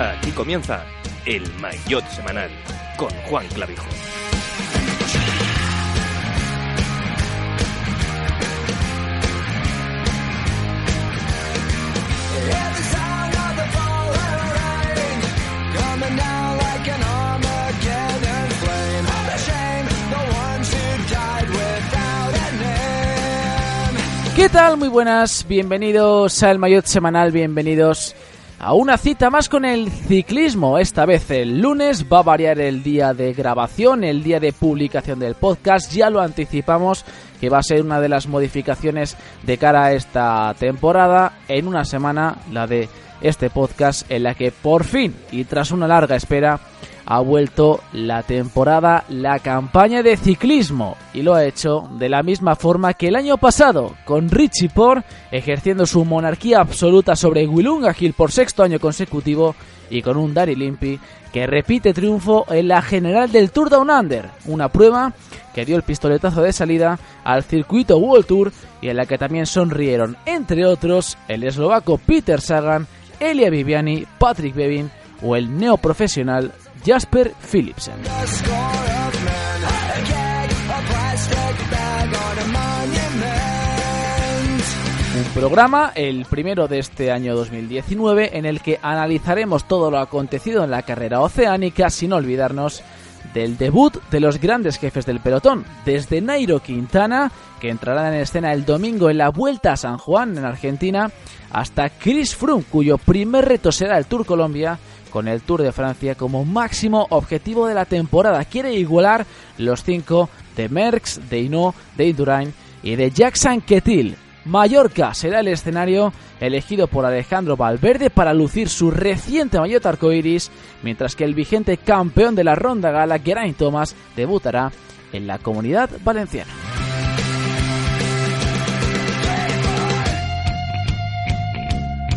Aquí comienza el Maillot Semanal con Juan Clavijo. ¿Qué tal? Muy buenas, bienvenidos al Maillot Semanal, bienvenidos a una cita más con el ciclismo. Esta vez el lunes va a variar el día de grabación, el día de publicación del podcast, ya lo anticipamos que va a ser una de las modificaciones de cara a esta temporada. En una semana, la de este podcast, en la que por fin, y tras una larga espera, ha vuelto la temporada, la campaña de ciclismo. Y lo ha hecho de la misma forma que el año pasado, con Richie Por ejerciendo su monarquía absoluta sobre Willunga Hill por sexto año consecutivo y con un Dari Limpi que repite triunfo en la general del Tour Down Under, una prueba que dio el pistoletazo de salida al circuito World Tour y en la que también sonrieron, entre otros, el eslovaco Peter Sagan, Elia Viviani, Patrick Bevin o el neoprofesional Jasper Philipsen. Un programa, el primero de este año 2019, en el que analizaremos todo lo acontecido en la carrera oceánica sin olvidarnos del debut de los grandes jefes del pelotón, desde Nairo Quintana, que entrará en escena el domingo en la Vuelta a San Juan en Argentina, hasta Chris Froome, cuyo primer reto será el Tour Colombia, con el Tour de Francia como máximo objetivo de la temporada. Quiere igualar los cinco de Merckx, de Hinault, de Indurain y de Jackson Ketil. Mallorca será el escenario elegido por Alejandro Valverde para lucir su reciente maillot arcoiris, mientras que el vigente campeón de la Ronda Gala, Geraint Thomas, debutará en la Comunidad Valenciana.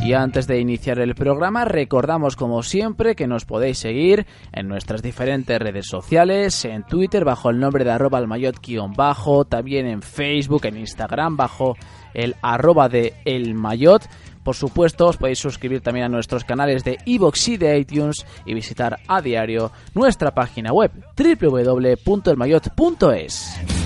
Y antes de iniciar el programa, recordamos como siempre que nos podéis seguir en nuestras diferentes redes sociales, en Twitter bajo el nombre de arroba bajo también en Facebook, en Instagram bajo el arroba de el mayot. Por supuesto, os podéis suscribir también a nuestros canales de iVoox y de iTunes y visitar a diario nuestra página web www.elmayot.es.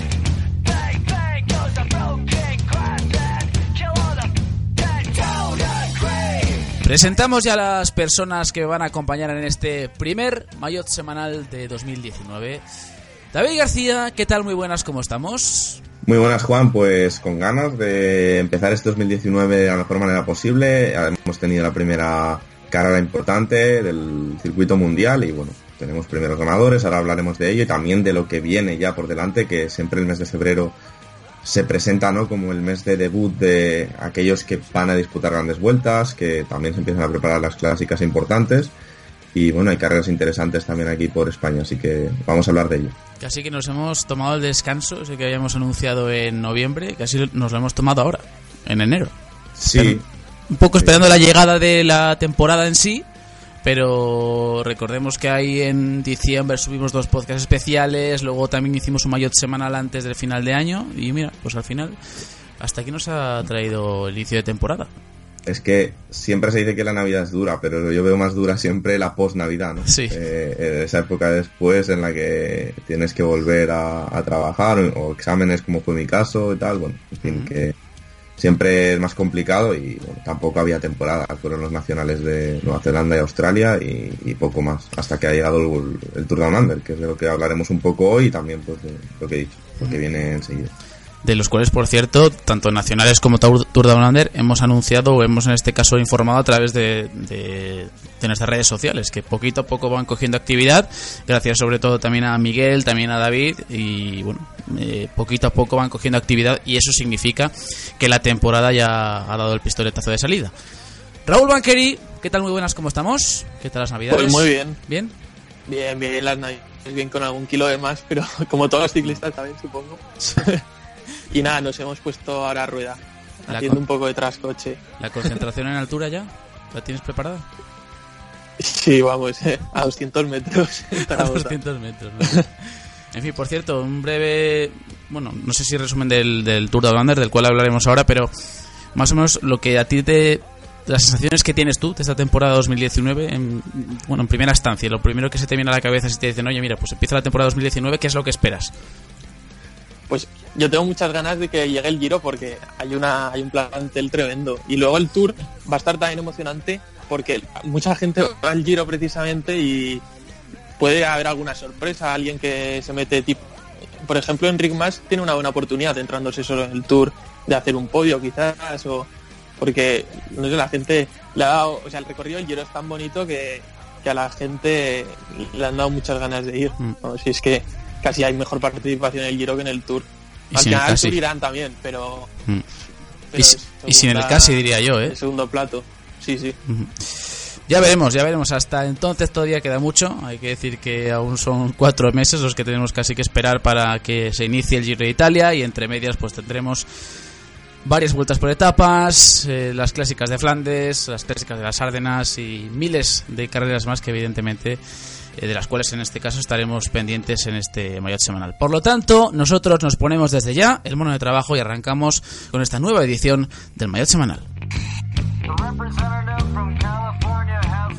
Presentamos ya las personas que me van a acompañar en este primer Mayotte semanal de 2019. David García, ¿qué tal? Muy buenas, ¿cómo estamos? Muy buenas, Juan. Pues con ganas de empezar este 2019 de la mejor manera posible. Hemos tenido la primera carrera importante del circuito mundial y bueno, tenemos primeros ganadores. Ahora hablaremos de ello y también de lo que viene ya por delante, que siempre el mes de febrero se presenta ¿no? como el mes de debut de aquellos que van a disputar grandes vueltas, que también se empiezan a preparar las clásicas importantes. Y bueno, hay carreras interesantes también aquí por España, así que vamos a hablar de ello. Casi que nos hemos tomado el descanso, ese que habíamos anunciado en noviembre, casi nos lo hemos tomado ahora, en enero. Sí. un poco esperando la llegada de la temporada en sí, pero recordemos que ahí en diciembre subimos dos podcasts especiales, luego también hicimos un maillot semanal antes del final de año y mira, pues al final hasta aquí nos ha traído el inicio de temporada. Es que siempre se dice que la Navidad es dura, pero yo veo más dura siempre la post-Navidad, ¿no? Sí. Eh, esa época después en la que tienes que volver a, trabajar o, exámenes como fue mi caso y tal, bueno, en fin, que siempre es más complicado y tampoco había temporada. Fueron los nacionales de Nueva Zelanda y Australia y, poco más, hasta que ha llegado el, Tour Down Under, que es de lo que hablaremos un poco hoy y también pues de lo que he dicho, lo que viene enseguida de los cuales, por cierto, tanto nacionales como Tour, Down Under hemos anunciado o hemos en este caso informado a través de, de, nuestras redes sociales, que poquito a poco van cogiendo actividad, gracias sobre todo también a Miguel, también a David, y bueno, eh, poquito a poco van cogiendo actividad y eso significa que la temporada ya ha dado el pistoletazo de salida. Raúl Banqueri, ¿qué tal? Muy buenas, ¿cómo estamos? ¿Qué tal las navidades? Pues muy bien. ¿Bien? Bien, bien, las navidades bien con algún kilo de más, pero como todos los ciclistas también, supongo. Y nada, nos hemos puesto ahora a rueda, haciendo un poco de trascoche. ¿La concentración en altura ya? ¿La tienes preparada? Sí, vamos, eh, a 200 metros. a 200 metros. en fin, por cierto, un breve, bueno, no sé si resumen del, del Tour de Under, del cual hablaremos ahora, pero más o menos lo que a ti te las sensaciones que tienes tú de esta temporada 2019, en, bueno, en primera instancia, lo primero que se te viene a la cabeza si te dicen, oye, mira, pues empieza la temporada 2019, ¿qué es lo que esperas? Pues yo tengo muchas ganas de que llegue el Giro porque hay una hay un plantel tremendo y luego el Tour va a estar también emocionante porque mucha gente va al Giro precisamente y puede haber alguna sorpresa, alguien que se mete tipo por ejemplo, Enric Mas tiene una buena oportunidad entrándose solo en el Tour de hacer un podio quizás o porque no sé, la gente le ha dado, o sea, el recorrido del Giro es tan bonito que, que a la gente le han dado muchas ganas de ir. Mm. Si es que casi hay mejor participación en el Giro que en el Tour. Al final el. Tour irán también, pero, Mm. pero Y, es y sin el segunda- casi, diría yo, ¿eh? el segundo plato. Sí, sí. Ya veremos, ya veremos. Hasta entonces todavía queda mucho. Hay que decir que aún son cuatro meses los que tenemos casi que esperar para que se inicie el Giro de Italia y entre medias pues tendremos varias vueltas por etapas, eh, las clásicas de Flandes, las clásicas de las Árdenas y miles de carreras más que evidentemente eh, de las cuales en este caso estaremos pendientes en este Mayotte semanal. Por lo tanto, nosotros nos ponemos desde ya el mono de trabajo y arrancamos con esta nueva edición del Mayotte semanal. The representative from California has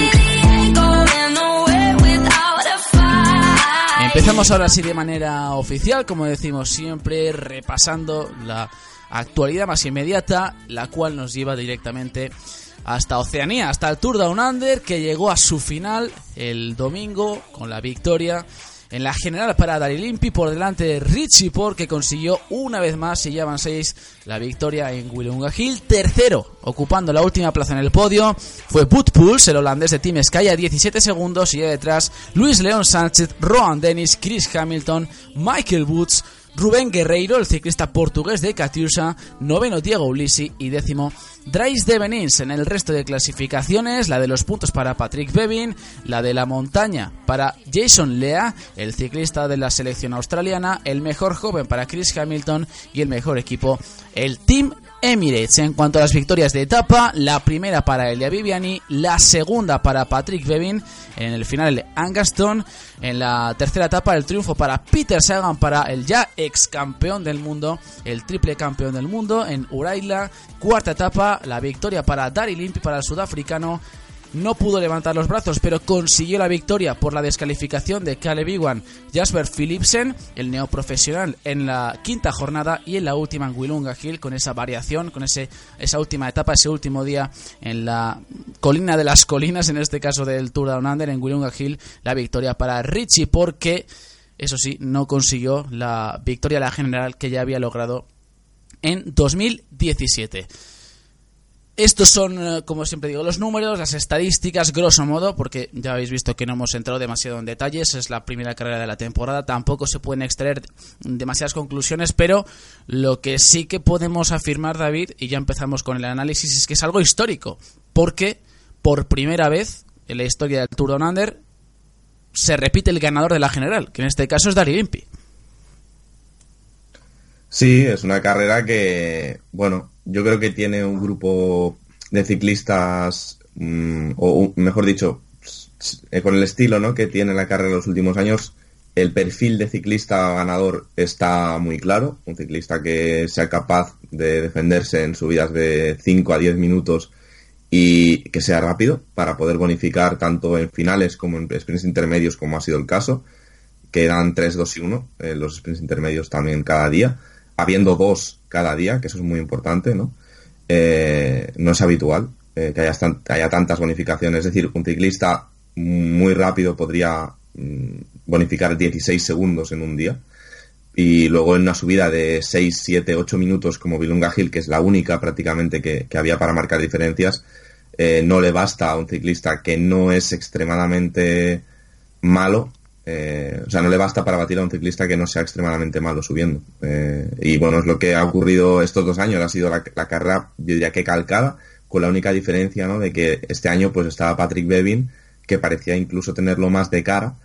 Empezamos ahora sí de manera oficial, como decimos siempre, repasando la actualidad más inmediata, la cual nos lleva directamente hasta Oceanía, hasta el Tour Down Under, que llegó a su final el domingo con la victoria en la general para Daryl por delante de Richie Port, que consiguió una vez más, y ya van seis, la victoria en Willunga Hill. Tercero, ocupando la última plaza en el podio, fue Boot Pulse, el holandés de Team Sky, a 17 segundos, y detrás Luis León Sánchez, Rohan Dennis, Chris Hamilton, Michael Woods, Rubén Guerreiro, el ciclista portugués de Catiusa, noveno Diego Ulisi y décimo Dries de Benins. En el resto de clasificaciones, la de los puntos para Patrick Bevin, la de la montaña para Jason Lea, el ciclista de la selección australiana, el mejor joven para Chris Hamilton y el mejor equipo, el Team Emirates. En cuanto a las victorias de etapa, la primera para Elia Viviani, la segunda para Patrick Bevin, en el final Angaston, en la tercera etapa el triunfo para Peter Sagan para el ya ex campeón del mundo, el triple campeón del mundo en Uraila, cuarta etapa la victoria para Dari Limpi para el sudafricano no pudo levantar los brazos, pero consiguió la victoria por la descalificación de Caleb Iwan, Jasper Philipsen, el neoprofesional, en la quinta jornada y en la última en Willunga Hill, con esa variación, con ese, esa última etapa, ese último día en la colina de las colinas, en este caso del Tour Down Under, en Willunga Hill, la victoria para Richie, porque, eso sí, no consiguió la victoria a la general que ya había logrado en 2017. Estos son, eh, como siempre digo, los números, las estadísticas, grosso modo, porque ya habéis visto que no hemos entrado demasiado en detalles, es la primera carrera de la temporada, tampoco se pueden extraer demasiadas conclusiones, pero lo que sí que podemos afirmar, David, y ya empezamos con el análisis, es que es algo histórico, porque por primera vez en la historia del Tour Down Under se repite el ganador de la general, que en este caso es Dari Limpi. Sí, es una carrera que, bueno, yo creo que tiene un grupo de ciclistas, mm, o mejor dicho, eh, con el estilo ¿no? que tiene la carrera en los últimos años, el perfil de ciclista ganador está muy claro. Un ciclista que sea capaz de defenderse en subidas de 5 a 10 minutos y que sea rápido para poder bonificar tanto en finales como en sprints intermedios, como ha sido el caso. Quedan 3, 2 y 1 en los sprints intermedios también cada día, habiendo dos cada día, que eso es muy importante, ¿no? Eh, no es habitual eh, que haya, tan- haya tantas bonificaciones, es decir, un ciclista muy rápido podría mm, bonificar 16 segundos en un día. y luego en una subida de 6, 7, 8 minutos como Vilunga Hill, que es la única prácticamente que, que había para marcar diferencias, eh, no le basta a un ciclista que no es extremadamente malo, eh, o sea, no le basta para batir a un ciclista que no sea extremadamente malo subiendo. Eh, y bueno, es lo que ha ocurrido estos dos años, ha sido la, carrera, yo diría que calcada, con la única diferencia, ¿no? De que este año pues estaba Patrick Bevin, que parecía incluso tenerlo más de cara,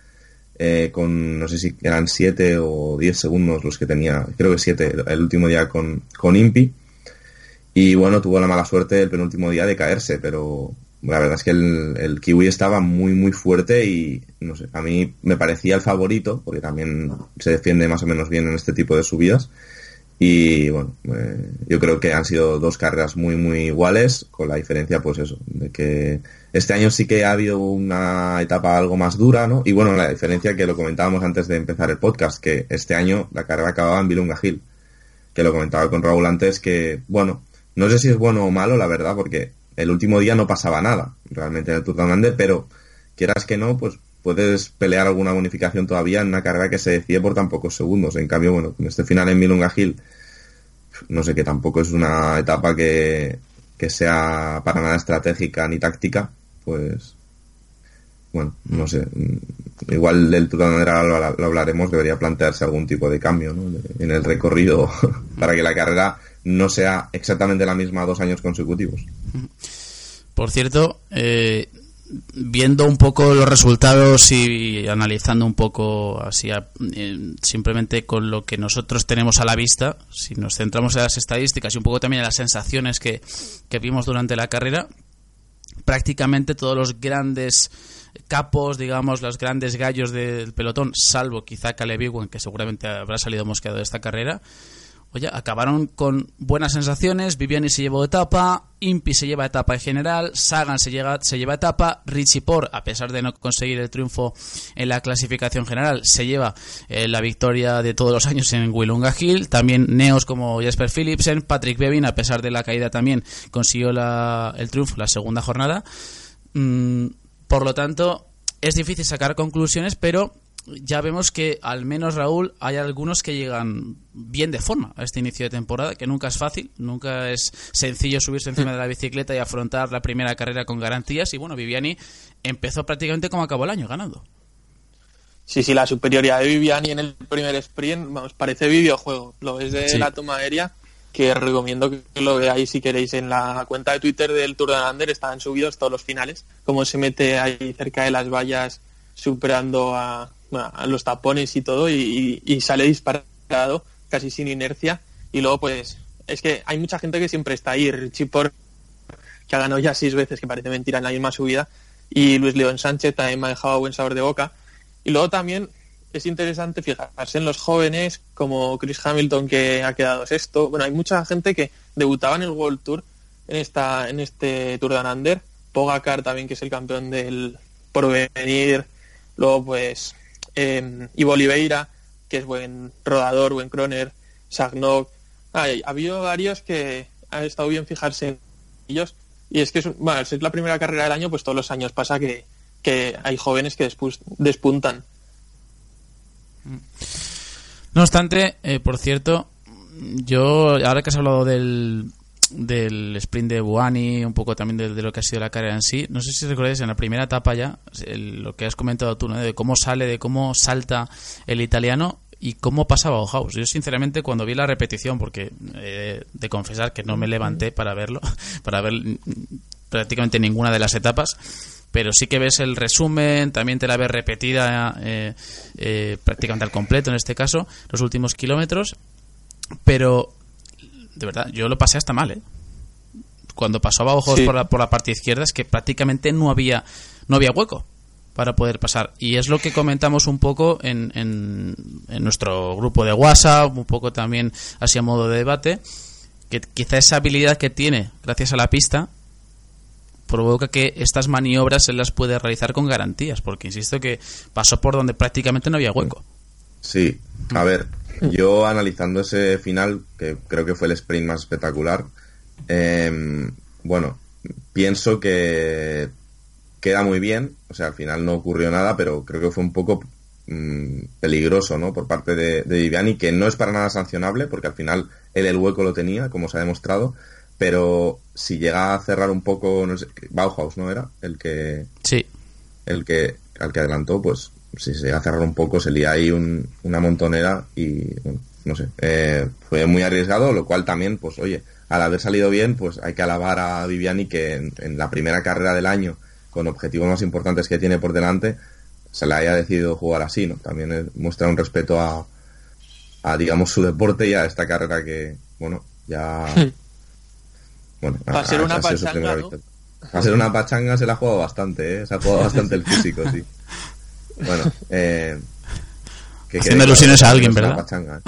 eh, con no sé si eran 7 o 10 segundos los que tenía, creo que 7 el último día con, con Impi. Y bueno, tuvo la mala suerte el penúltimo día de caerse, pero la verdad es que el, el Kiwi estaba muy, muy fuerte y no sé, a mí me parecía el favorito, porque también se defiende más o menos bien en este tipo de subidas. Y bueno, eh, yo creo que han sido dos carreras muy, muy iguales, con la diferencia, pues eso, de que este año sí que ha habido una etapa algo más dura, ¿no? Y bueno, la diferencia que lo comentábamos antes de empezar el podcast, que este año la carrera acababa en Vilunga Hill, que lo comentaba con Raúl antes, que bueno, no sé si es bueno o malo, la verdad, porque el último día no pasaba nada, realmente en el Tour de Hollande, pero quieras que no, pues puedes pelear alguna bonificación todavía en una carrera que se decide por tan pocos segundos. En cambio, bueno, con este final en Milunga Hill, no sé que tampoco es una etapa que, que sea para nada estratégica ni táctica, pues bueno, no sé. Igual el Tour de lo, lo hablaremos, debería plantearse algún tipo de cambio ¿no? En el recorrido para que la carrera no sea exactamente la misma dos años consecutivos. Por cierto, eh, viendo un poco los resultados y analizando un poco así eh, simplemente con lo que nosotros tenemos a la vista, si nos centramos en las estadísticas y un poco también en las sensaciones que, que vimos durante la carrera, prácticamente todos los grandes capos, digamos, los grandes gallos del pelotón, salvo quizá Caleb Ewan, que seguramente habrá salido mosqueado de esta carrera, Acabaron con buenas sensaciones. Viviani se llevó etapa, Impi se lleva etapa en general, Sagan se, llega, se lleva etapa, Richie Por, a pesar de no conseguir el triunfo en la clasificación general, se lleva eh, la victoria de todos los años en Willunga Hill. También Neos como Jasper Philipsen, Patrick Bevin, a pesar de la caída, también consiguió la- el triunfo la segunda jornada. Mm, por lo tanto, es difícil sacar conclusiones, pero ya vemos que al menos Raúl hay algunos que llegan bien de forma a este inicio de temporada, que nunca es fácil, nunca es sencillo subirse encima de la bicicleta y afrontar la primera carrera con garantías. Y bueno, Viviani empezó prácticamente como acabó el año, ganando. Sí, sí, la superioridad de Viviani en el primer sprint, vamos, parece videojuego. Lo ves de Sí. la toma aérea, que recomiendo que lo veáis si queréis en la cuenta de Twitter del Tour de Lander, están subidos todos los finales, cómo se mete ahí cerca de las vallas superando a, a los tapones y todo, y, y- sale disparado, casi sin inercia, y luego pues, es que hay mucha gente que siempre está ahí, Richie que ha ganado ya seis veces, que parece mentira en la misma subida, y Luis León Sánchez también me ha dejado buen sabor de boca, y luego también es interesante fijarse en los jóvenes como Chris Hamilton que ha quedado sexto. Bueno, hay mucha gente que debutaba en el World Tour en esta en este Tour de Anander. Pogacar también que es el campeón del porvenir. Luego pues eh, Ivo que es buen rodador, buen croner. Sagnok. Hay, ha habido varios que ha estado bien fijarse en ellos. Y es que es, bueno, al ser la primera carrera del año, pues todos los años pasa que, que hay jóvenes que despuntan. No obstante, eh, por cierto, yo, ahora que has hablado del, del sprint de Buani, un poco también de, de lo que ha sido la carrera en sí, no sé si recordáis en la primera etapa ya, el- lo que has comentado tú, ¿no? de cómo sale, de cómo salta el italiano y cómo pasaba Bauhaus. Yo, sinceramente, cuando vi la repetición, porque eh, de confesar que no me levanté para verlo, para ver prácticamente ninguna de las etapas, pero sí que ves el resumen, también te la ves repetida eh, eh, prácticamente al completo en este caso, los últimos kilómetros, pero de verdad, yo lo pasé hasta mal, ¿eh? Cuando pasaba ojos Sí. por, la, por la parte izquierda es que prácticamente no había, no había hueco para poder pasar. Y es lo que comentamos un poco en, en, en nuestro grupo de WhatsApp, un poco también así a modo de debate, que quizá esa habilidad que tiene gracias a la pista provoca que estas maniobras él las puede realizar con garantías, porque insisto que pasó por donde prácticamente no había hueco. Sí, a ver, yo analizando ese final, que creo que fue el sprint más espectacular, eh, bueno, pienso que queda muy bien, o sea, al final no ocurrió nada, pero creo que fue un poco mm, peligroso, ¿no? Por parte de, de Viviani, que no es para nada sancionable, porque al final él el hueco lo tenía, como se ha demostrado, pero si llega a cerrar un poco, no sé, Bauhaus, ¿no era? El que, Sí. el que, al que adelantó, pues si se llega a cerrar un poco, se lía ahí un- una montonera y, bueno, no sé, eh, fue muy arriesgado, lo cual también, pues oye, al haber salido bien, pues hay que alabar a Viviani que en, en la primera carrera del año, con objetivos más importantes que tiene por delante, se le haya decidido jugar así, ¿no? También muestra un respeto a, a, digamos, su deporte y a esta carrera que, bueno, ya... Bueno, Va a ser una pachanga, ¿no? a ser una pachanga, se la ha jugado bastante, ¿eh? Se ha jugado bastante el físico, sí. Bueno, eh... que Haciendo claro a alguien, ¿verdad?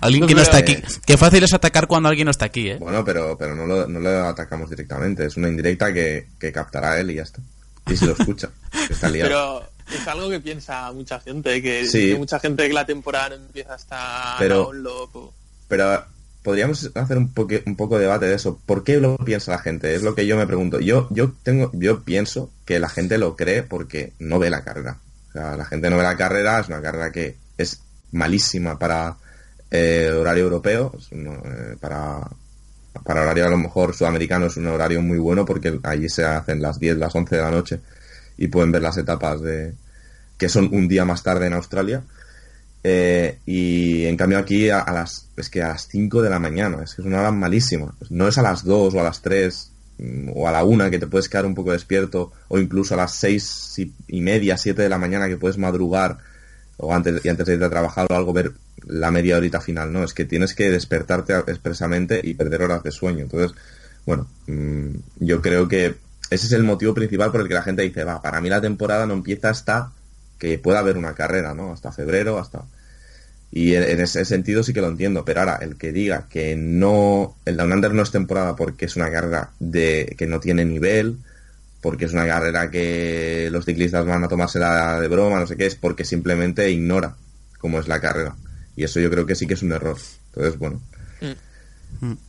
Alguien que no está aquí. Qué fácil es atacar cuando alguien no está aquí, ¿eh? Bueno, pero, pero no, lo, no lo atacamos directamente. Es una indirecta que, que captará él y ya está. Y si lo escucha, que está liado. Pero es algo que piensa mucha gente, que Sí. que mucha gente que la temporada no empieza hasta Pero- un loco. Pero podríamos hacer un, poque- un poco de debate de eso. ¿Por qué lo piensa la gente? Es lo que yo me pregunto. Yo, yo tengo, yo pienso que la gente lo cree porque no ve la carrera. O sea, la gente no ve la carrera, es una carrera que es malísima para eh, horario europeo, eh, para, para horario a lo mejor sudamericano es un horario muy bueno porque allí se hacen las 10, las 11 de la noche y pueden ver las etapas de que son un día más tarde en Australia. Eh, y en cambio aquí a, las es que a las 5 de la mañana, es que es una hora malísima. No es a las 2 o a las 3 mm, o a la 1 que te puedes quedar un poco despierto o incluso a las 6 y, y media, 7 de la mañana que puedes madrugar o antes y antes de irte a trabajar o algo ver la media horita final, no, es que tienes que despertarte expresamente y perder horas de sueño. Entonces, bueno, mm, yo creo que ese es el motivo principal por el que la gente dice, va, para mí la temporada no empieza hasta que pueda haber una carrera, ¿no? Hasta febrero, hasta... Y en, ese sentido sí que lo entiendo, pero ahora el que diga que no, el Down Under no es temporada porque es una carrera de que no tiene nivel, porque es una carrera que los ciclistas van a tomársela de broma, no sé qué, es porque simplemente ignora cómo es la carrera. Y eso yo creo que sí que es un error. Entonces, bueno.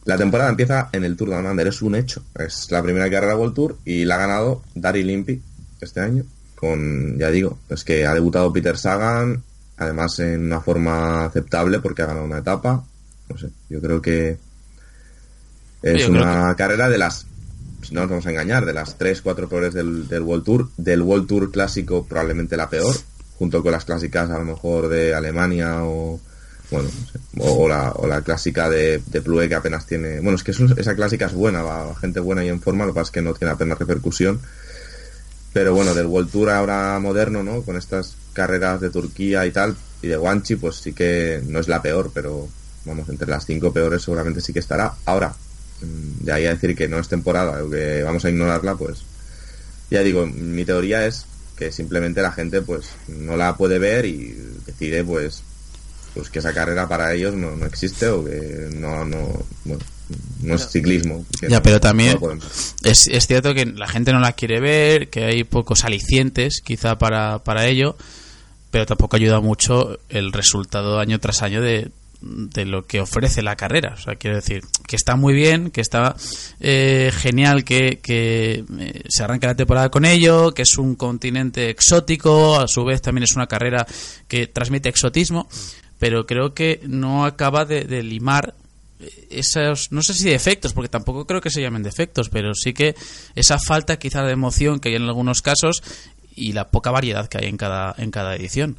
La temporada empieza en el Tour Down Under, es un hecho. Es la primera carrera World Tour y la ha ganado Dari Limpi este año. Con, ya digo, es que ha debutado Peter Sagan, además en una forma aceptable porque ha ganado una etapa. No sé, yo creo que es Yo una carrera de las, no nos vamos a engañar, de las 3, 4 peores del, del World Tour. Del World Tour clásico probablemente la peor, junto con las clásicas a lo mejor de Alemania o, bueno, o, o la, o la clásica de, de Plue que apenas tiene, bueno, es que eso- esa clásica es buena, va gente buena y en forma, lo que pasa es que no tiene apenas repercusión. Pero bueno, del World Tour ahora moderno, ¿no? Con estas carreras de Turquía y tal, y de Guanchi, pues sí que no es la peor, pero vamos, entre las cinco peores seguramente sí que estará. Ahora, mm, de ahí a decir que no es temporada o que vamos a ignorarla, pues ya digo, mi teoría es que simplemente la gente pues no la puede ver y decide pues pues que esa carrera para ellos no, no existe o que no no bueno, no es ciclismo Ya, no- pero también-. Es, es cierto que la gente no la quiere ver, que hay pocos alicientes quizá para, para ello, pero tampoco ayuda mucho el resultado año tras año de, de lo que ofrece la carrera. O sea, quiero decir, que está muy bien, que está eh, genial que, que eh, se arranque la temporada con ello, que es un continente exótico, a su vez también es una carrera que transmite exotismo, pero creo que no acaba de, de limar esos, no sé si defectos, porque tampoco creo que se llamen defectos, pero sí que esa falta quizá de emoción que hay en algunos casos y la poca variedad que hay en cada, en cada edición.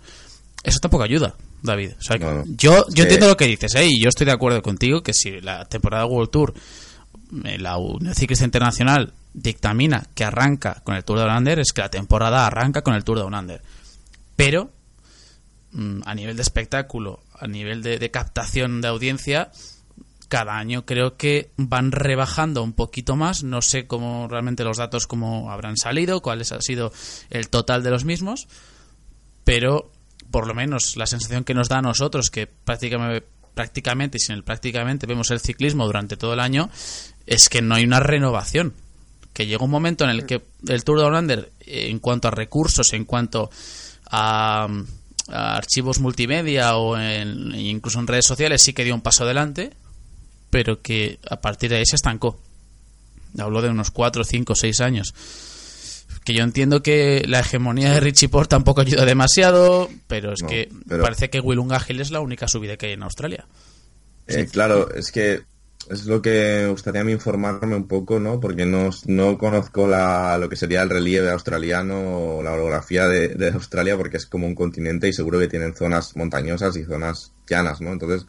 Eso tampoco ayuda, David. O sea, No, no. yo, yo entiendo lo que dices, ¿eh? y yo estoy de acuerdo contigo que si la temporada World Tour, eh, la Unión Ciclista Internacional dictamina que arranca con el Tour de Under, es que la temporada arranca con el Tour de Under. Pero mm, a nivel de espectáculo, a nivel de, de captación de audiencia, cada año creo que van rebajando un poquito más. No sé cómo realmente los datos cómo habrán salido, cuál ha sido el total de los mismos, pero por lo menos la sensación que nos da a nosotros, que prácticamente, prácticamente y sin el prácticamente vemos el ciclismo durante todo el año, es que no hay una renovación. Que llega un momento en el que el Tour de eh, en cuanto a recursos, en cuanto a, a archivos multimedia o en- incluso en redes sociales, sí que dio un paso adelante, pero que a partir de ahí se estancó. Hablo de unos 4, 5, 6 años. Que yo entiendo que la hegemonía de Richie Port tampoco ayuda demasiado, pero es No, que pero- parece que Willunga Hill es la única subida que hay en Australia. Eh, claro, es que es lo que me gustaría informarme un poco, ¿no? Porque no, no conozco la, lo que sería el relieve australiano o la orografía de, de Australia porque es como un continente y seguro que tienen zonas montañosas y zonas llanas, ¿no? Entonces,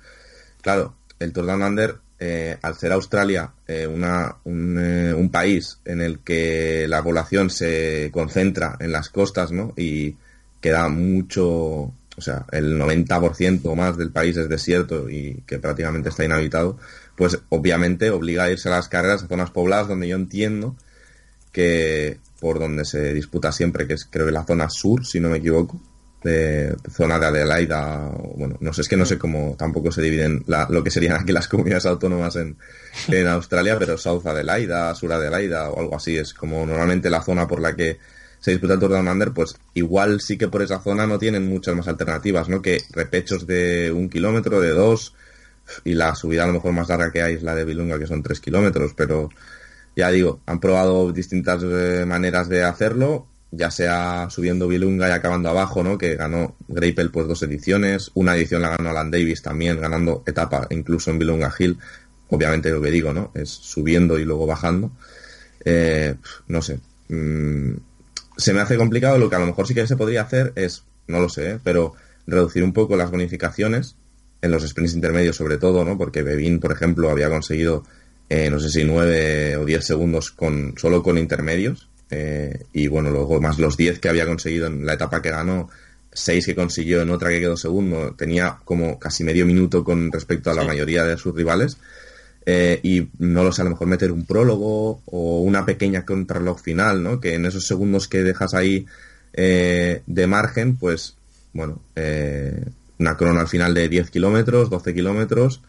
claro, el Tour Down Under, eh, al ser Australia eh, una, un, eh, un país en el que la población se concentra en las costas, ¿no? Y queda mucho, o sea, el 90% o más del país es desierto y que prácticamente está inhabitado, pues obviamente obliga a irse a las carreras a zonas pobladas donde yo entiendo que por donde se disputa siempre, que es creo que la zona sur, si no me equivoco, de zona de Adelaida, bueno, no sé, es que no sé cómo tampoco se dividen la- lo que serían aquí las comunidades autónomas en, en Australia, pero South Adelaida, Sur Adelaida o algo así, es como normalmente la zona por la que se disputa el Tour Down Under, pues igual sí que por esa zona no tienen muchas más alternativas, ¿no? Que repechos de un kilómetro, de dos, y la subida a lo mejor más larga que hay es la de Vilunga, que son tres kilómetros, pero ya digo, han probado distintas eh, maneras de hacerlo, ya sea subiendo Vilunga y acabando abajo, ¿no? Que ganó Greipel pues dos ediciones, una edición la ganó Alan Davis también, ganando etapa incluso en Vilunga Hill, obviamente lo que digo, ¿no? Es subiendo y luego bajando. Eh, no sé. mm, se me hace complicado, lo que a lo mejor sí que se podría hacer es, no lo sé, ¿eh? pero reducir un poco las bonificaciones en los sprints intermedios sobre todo, ¿no? Porque Bevin, por ejemplo, había conseguido, eh, no sé si 9 o 10 segundos con solo con intermedios. Eh, y bueno, luego más los 10 que había conseguido en la etapa que ganó, 6 que consiguió en otra que quedó segundo, tenía como casi medio minuto con respecto a la Sí. mayoría de sus rivales. Eh, y no lo sé, a lo mejor meter un prólogo o una pequeña contrarreloj final, ¿no? Que en esos segundos que dejas ahí eh, de margen, pues, bueno, eh, una crono al final de 10 kilómetros, 12 kilómetros,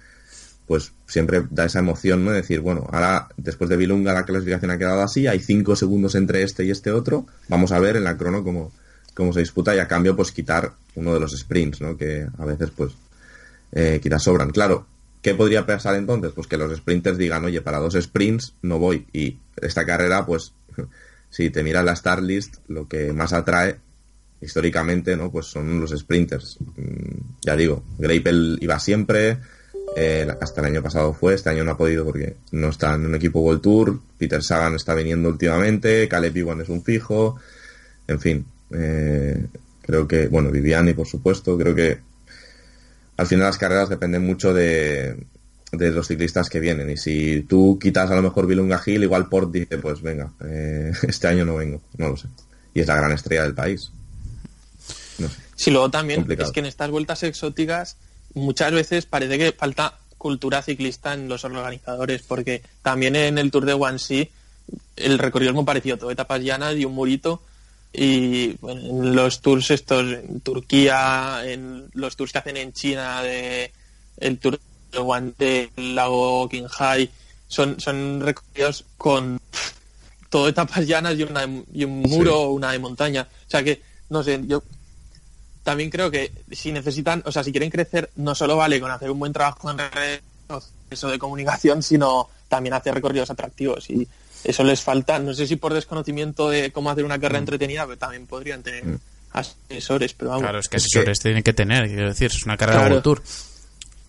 pues siempre da esa emoción, ¿no? De decir, bueno, ahora después de Vilunga la clasificación ha quedado así, hay 5 segundos entre este y este otro, vamos a ver en la crono cómo, cómo se disputa y a cambio pues quitar uno de los sprints, ¿no? Que a veces pues eh, quizás sobran. Claro, ¿qué podría pasar entonces? Pues que los sprinters digan, oye, para dos sprints no voy. Y esta carrera, pues, si te miras la start list, lo que más atrae históricamente, ¿no? Pues son los sprinters. Mm, Ya digo, Greipel iba siempre, eh, hasta el año pasado fue, este año no ha podido porque no está en un equipo World Tour, Peter Sagan está viniendo últimamente, Caleb Ewan es un fijo, en fin, eh, creo que, bueno, Viviani por supuesto, creo que al final las carreras dependen mucho de, de los ciclistas que vienen. Y si tú quitas a lo mejor Vilunga Gil, igual Port dice, pues venga, eh, este año no vengo, no lo sé. Y es la gran estrella del país. No sé. Sí, luego también Complicado. es que en estas vueltas exóticas muchas veces parece que falta cultura ciclista en los organizadores, porque también en el Tour de Guangxi el recorrido es muy parecido, todo etapas llanas y un murito. Y bueno, en los tours estos en Turquía, en los tours que hacen en China, de el Tour de Guante, el lago Qinghai, son, son recorridos con todo etapas llanas y, una, y un muro o una de montaña. O sea que, no sé, yo también creo que si necesitan, o sea, si quieren crecer, no solo vale con hacer un buen trabajo en redes eso de comunicación, sino también hacer recorridos atractivos. Y eso les falta, no sé si por desconocimiento de cómo hacer una carrera entretenida, pero también podrían tener Mm. asesores, pero vamos. Claro, es que Es asesores que- tienen que tener, quiero decir, es una carrera Claro. World Tour.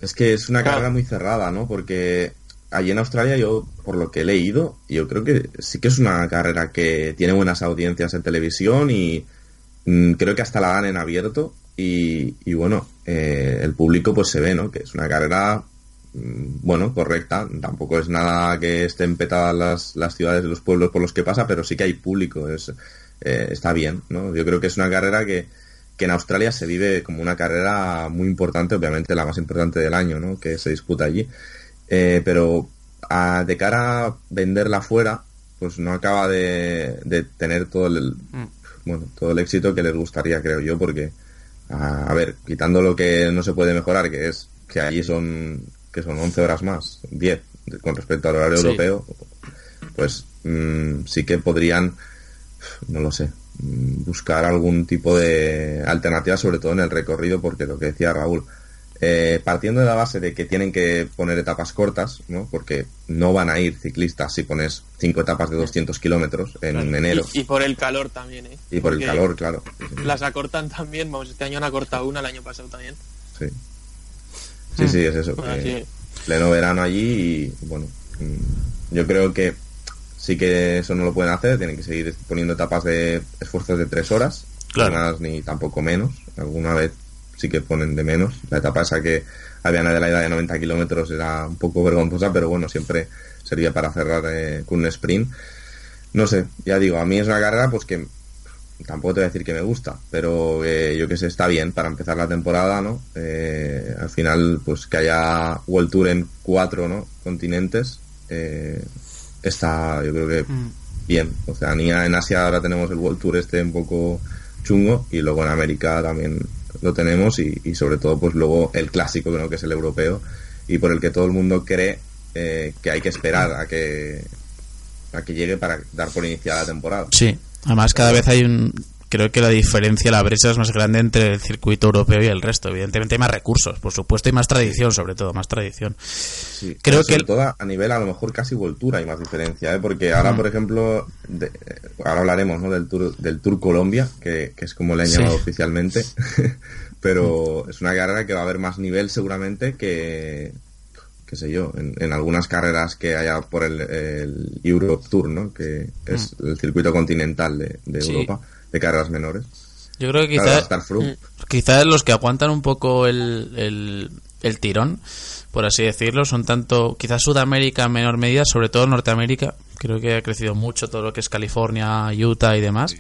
Es que es una Claro. carrera muy cerrada, ¿no? Porque allí en Australia yo, por lo que he leído, yo creo que sí que es una carrera que tiene buenas audiencias en televisión y mm, creo que hasta la dan en abierto y, bueno, eh, el público pues se ve, ¿no? Que es una carrera, mm, bueno, correcta. Tampoco es nada que estén petadas las, las ciudades y los pueblos por los que pasa, pero sí que hay público, es, eh, está bien, ¿no? Yo creo que es una carrera que, que en Australia se vive como una carrera muy importante, obviamente la más importante del año, ¿no? Que se disputa allí. Eh, pero de cara a venderla fuera, pues no acaba de, de tener todo el, bueno, todo el éxito que les gustaría, creo yo, porque, a, a ver, quitando lo que no se puede mejorar, que es que allí son, que son 11 horas más, 10, de- con respecto al horario Sí. europeo, pues mm, sí que podrían, no lo sé, mm, buscar algún tipo de alternativa, sobre todo en el recorrido, porque lo que decía Raúl, eh, partiendo de la base de que tienen que poner etapas cortas, ¿no? Porque no van a ir ciclistas si pones cinco etapas de 200 kilómetros en enero. Y, y por el calor también, ¿eh? Y por el calor, claro. Las acortan también, vamos, este año han acortado una, el año pasado también. Sí, sí, sí, es eso. Que es. pleno verano allí y bueno, mm, yo creo que sí que eso no lo pueden hacer, tienen que seguir poniendo etapas de esfuerzos de tres horas, Claro. ni tampoco menos, alguna vez sí que ponen de menos, la etapa esa que había en Adelaida de 90 kilómetros era un poco vergonzosa, pero bueno, siempre servía para cerrar eh, con un sprint. No sé, ya digo, a mí es una carrera pues que tampoco te voy a decir que me gusta, pero eh, yo que sé, está bien para empezar la temporada, ¿no? Eh, al final, pues que haya World Tour en cuatro, ¿no? Continentes, está, yo creo que bien. Oceanía, en Asia ahora tenemos el World Tour este un poco chungo y luego en América también lo tenemos y, y sobre todo pues luego el clásico, ¿no? que es el europeo y por el que todo el mundo cree eh, que hay que esperar a que a que llegue para dar por iniciada la temporada. Sí, además cada vez hay un... Creo que la diferencia, la brecha es más grande entre el circuito europeo y el resto. Evidentemente hay más recursos, por supuesto, y más tradición, sobre todo, más tradición. Sí, Creo que todo a nivel a lo mejor casi voltura hay más diferencia, ¿eh? porque ahora Mm. por ejemplo, de- ahora hablaremos ¿no? del Tour del Tour Colombia, que, que es como le han Sí. llamado oficialmente, pero es una carrera que va a haber más nivel seguramente que qué sé yo, en, en algunas carreras que haya por el, el Europe Tour, ¿no? que es el circuito continental de, de Mm. Sí. Europa, de carreras menores. Yo creo que quizás quizás los que aguantan un poco el, el, el tirón, por así decirlo, son tanto quizás Sudamérica en menor medida, sobre todo Norteamérica. Creo que ha crecido mucho todo lo que es California, Utah y demás.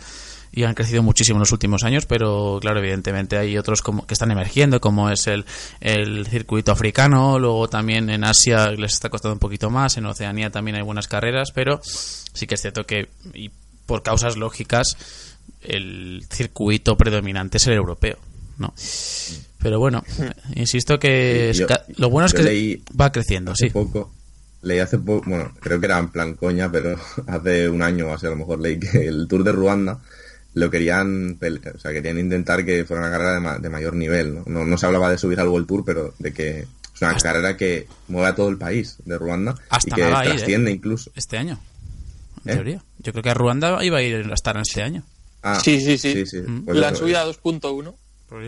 Y han crecido muchísimo en los últimos años, pero claro, evidentemente hay otros como que están emergiendo, como es el, el circuito africano, luego también en Asia les está costando un poquito más, en Oceanía también hay buenas carreras, pero sí que es cierto que y por causas lógicas el circuito predominante es el europeo, ¿no? Pero bueno, insisto que Yo- lo bueno es que leí va creciendo, hace sí. poco leí hace poco bueno creo que era en plan coña pero hace un año o así a lo mejor leí que el Tour de Ruanda lo querían o sea querían intentar que fuera una carrera de, ma- de mayor nivel ¿no? ¿no? no se hablaba de subir al World Tour pero de que es una carrera que mueve a todo el país de Ruanda Hasta y que ahí, ¿eh? trasciende incluso Este año, en ¿Eh? teoría. Yo creo que a Ruanda iba a ir a estar en este año. Ah, Sí, sí, sí. sí, sí. Pues la han subido a 2.1.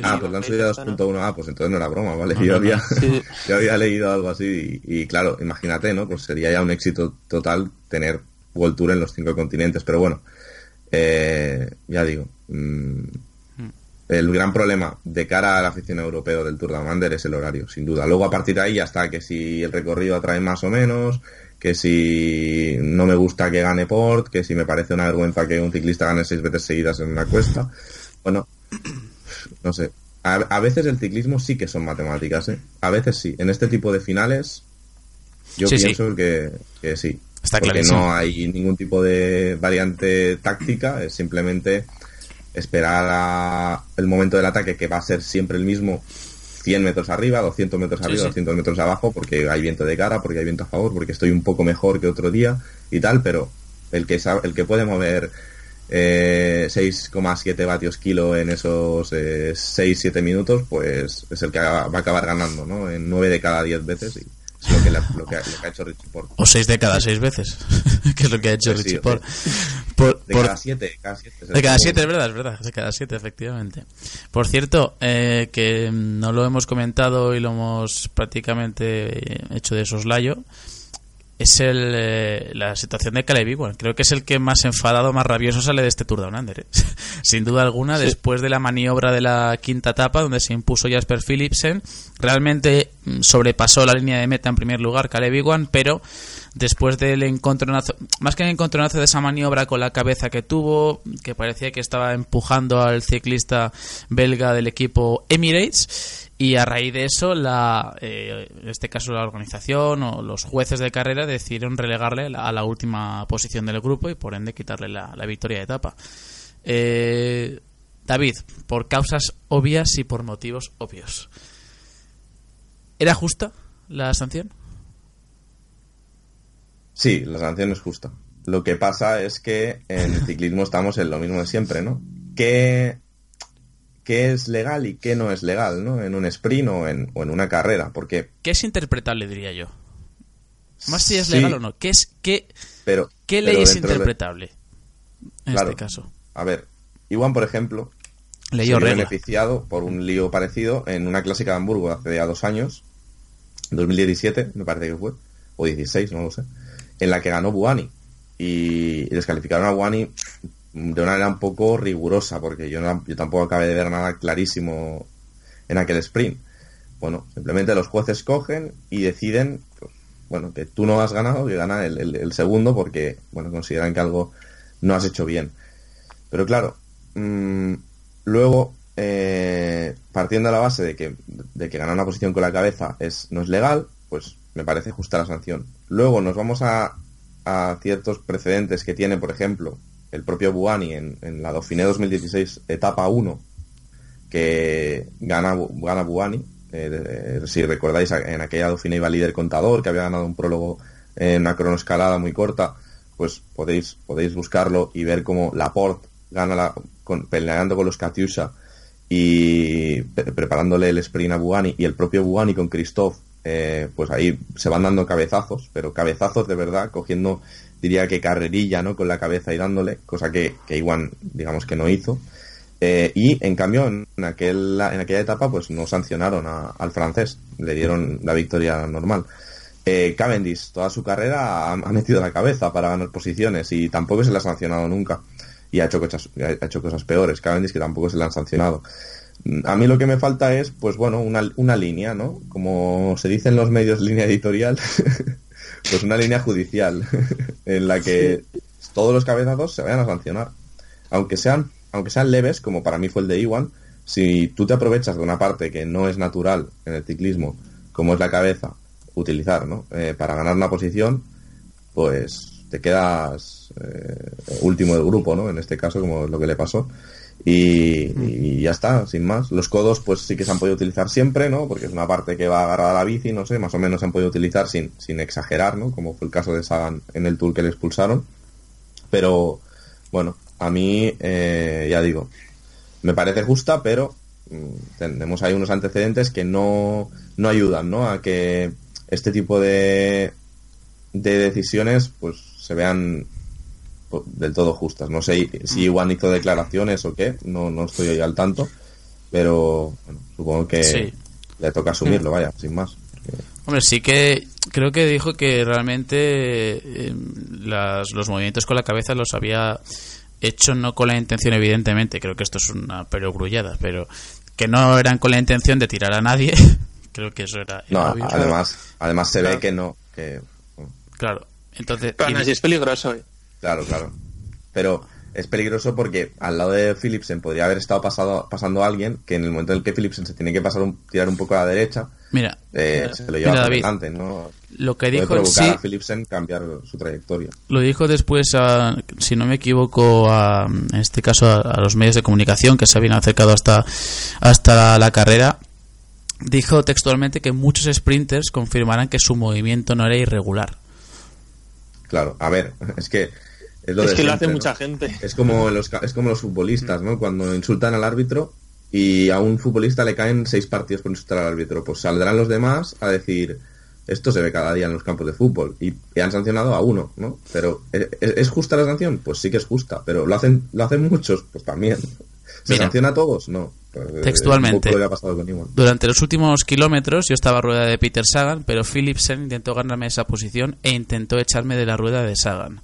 Ah, pues lo han subido a 2.1. Ah, pues entonces no era broma, ¿vale? Yo, había, Sí. yo había leído algo así y, y claro, imagínate, ¿no? Pues sería ya un éxito total tener World Tour en los cinco continentes. Pero bueno, eh, ya digo, mm, el gran problema de cara a la afición europea del Tour de Amander es el horario, sin duda. Luego a partir de ahí ya está, que si el recorrido atrae más o menos, que si no me gusta que gane Port, que si me parece una vergüenza que un ciclista gane seis veces seguidas en una cuesta. Bueno, no sé. A, a veces el ciclismo sí que son matemáticas, ¿eh? A veces sí. En este tipo de finales, yo Sí, sí. pienso Que, que sí. Está porque clarísimo. no hay ningún tipo de variante táctica, es simplemente esperar a el momento del ataque que va a ser siempre el mismo 100 metros arriba, 200 metros Sí, arriba, sí. 200 metros abajo, porque hay viento de cara, porque hay viento a favor, porque estoy un poco mejor que otro día y tal, pero el que sabe, el que puede mover eh, 6,7 vatios kilo en esos eh, 6-7 minutos, pues es el que va a acabar ganando, ¿no? En 9 de cada 10 veces y lo que, le- lo que, lo que ha hecho Richie Porte. O seis de cada seis veces, que es lo que ha hecho Pues sí, Richie o Porte. Por, De por- cada 7, cada 7. de cada siete, es verdad, es verdad, de cada siete, efectivamente. Por cierto, eh, que no lo hemos comentado y lo hemos prácticamente hecho de soslayo, es el, eh, la situación de Caleb Ewan. Creo que es el que más enfadado, más rabioso sale de este Tour Down Under. ¿eh? Sin duda alguna, después de la maniobra de la quinta etapa, donde se impuso Jasper Philipsen, realmente mm, sobrepasó la línea de meta en primer lugar Caleb Ewan, pero después del encontronazo, más que el encontronazo de esa maniobra con la cabeza que tuvo, que parecía que estaba empujando al ciclista belga del equipo Emirates, y a raíz de eso, la, eh, en este caso la organización o los jueces de carrera decidieron relegarle a la, última posición del grupo y por ende quitarle la, la victoria de etapa. Eh, David, por causas obvias y por motivos obvios. ¿Era justa la sanción? Sí, la sanción es justa. Lo que pasa es que en el ciclismo estamos en lo mismo de siempre, ¿no? Que qué es legal y qué no es legal, ¿no? En un sprint o en, o en una carrera, porque... ¿Qué es interpretable, diría yo? Más si es Sí, legal o no. ¿Qué, es, qué, Pero, qué pero ley es de- interpretable? En Claro. este caso. A ver, Iwan, por ejemplo, Ley se beneficiado por un lío parecido en una clásica de Hamburgo hace ya dos años, 2017, me parece que fue, o 16, no lo sé, en la que ganó Buani. Y descalificaron a Buani de una manera un poco rigurosa, porque yo, no- yo tampoco acabé de ver nada clarísimo en aquel sprint. Bueno, simplemente los jueces cogen y deciden, pues, bueno, que tú no has ganado, que gana el, segundo, porque, bueno, consideran que algo no has hecho bien. Pero claro, mm, luego, eh, partiendo de la base de que, de que ganar una posición con la cabeza no es legal, pues me parece justa la sanción. Luego nos vamos a, a ciertos precedentes que tiene, por ejemplo, el propio Buani en, la Dauphiné 2016, etapa 1, que gana, gana Buani. Eh, de- si recordáis, en aquella Dauphiné iba líder contador, que había ganado un prólogo en una cronoescalada muy corta, pues podéis, podéis buscarlo y ver cómo Laporte gana la, con, peleando con los Katyusha y pre- preparándole el sprint a Buani y el propio Buani con Christoph, eh, pues ahí se van dando cabezazos, pero cabezazos de verdad, cogiendo, diría que carrerilla, ¿no? Con la cabeza y dándole, cosa que, que Iwan, digamos que no hizo. Eh, y en cambio, en, aquel, en aquella etapa, pues no sancionaron a- al francés, le dieron la victoria normal. Eh, Cavendish, toda su carrera ha, metido la cabeza para ganar posiciones y tampoco se le ha sancionado nunca. Y ha hecho cosas, ha hecho cosas peores. Cavendish que tampoco se le han sancionado. A mí lo que me falta es, pues bueno, una, una línea, ¿no? Como se dice en los medios, línea editorial, pues una línea judicial en la que todos los cabezazos se vayan a sancionar. Aunque sean, aunque sean leves, como para mí fue el de Iwan, si tú te aprovechas de una parte que no es natural en el ciclismo, como es la cabeza, utilizar, ¿no? Eh, para ganar una posición, pues te quedas eh, último del grupo, ¿no? En este caso, como es lo que le pasó. Y, y ya está, sin más. Los codos, pues sí que se han podido utilizar siempre, ¿no? Porque es una parte que va agarrada a la bici, no sé, más o menos se han podido utilizar sin, sin exagerar, ¿no? Como fue el caso de Sagan en el Tour que le expulsaron. Pero, bueno, a mí, eh, ya digo, me parece justa, pero mm, tenemos ahí unos antecedentes que no, no ayudan, ¿no? A que este tipo de, de decisiones, pues, se vean del todo justas. No sé si Iwan hizo declaraciones o qué, no, no estoy ahí al tanto, pero bueno, supongo que Sí. le toca asumirlo, vaya, sin más. Hombre, sí que creo que dijo que realmente eh, las- los movimientos con la cabeza los había hecho no con la intención, evidentemente, creo que esto es una perogrullada, pero que no eran con la intención de tirar a nadie. creo que eso era, No, obvio. además, además se ve que no, que Claro, entonces. Pero y- aún así es peligroso. eh. Claro, claro. Pero es peligroso porque al lado de Philipsen podría haber estado pasado, pasando alguien que en el momento en el que Philipsen se tiene que pasar un, tirar un poco a la derecha, mira, eh, se lo lleva Mira, por David, delante, ¿no? lo que Puede dijo provocar sí a Philipsen cambiar su trayectoria. lo dijo después, a- si no me equivoco, a, en este caso a, a los medios de comunicación que se habían acercado hasta, hasta la carrera. Dijo textualmente que muchos sprinters confirmarán que su movimiento no era irregular. Claro, a ver, es que es lo Es que lo hace ¿no? mucha gente. Es como los ca- es como los futbolistas, ¿no? Cuando insultan al árbitro y a un futbolista le caen seis partidos por insultar al árbitro, pues saldrán los demás a decir esto se ve cada día en los campos de fútbol y, y han sancionado a uno, ¿no? Pero ¿es, es- justa la sanción? Pues sí que es justa, pero lo hacen lo hacen muchos, pues también. ¿Se Mira. sanciona a todos? No. Pues, eh, Textualmente. un poco lo que ha pasado con Iwan. Durante los últimos kilómetros yo estaba a rueda de Peter Sagan, pero Philipsen intentó ganarme esa posición e intentó echarme de la rueda de Sagan.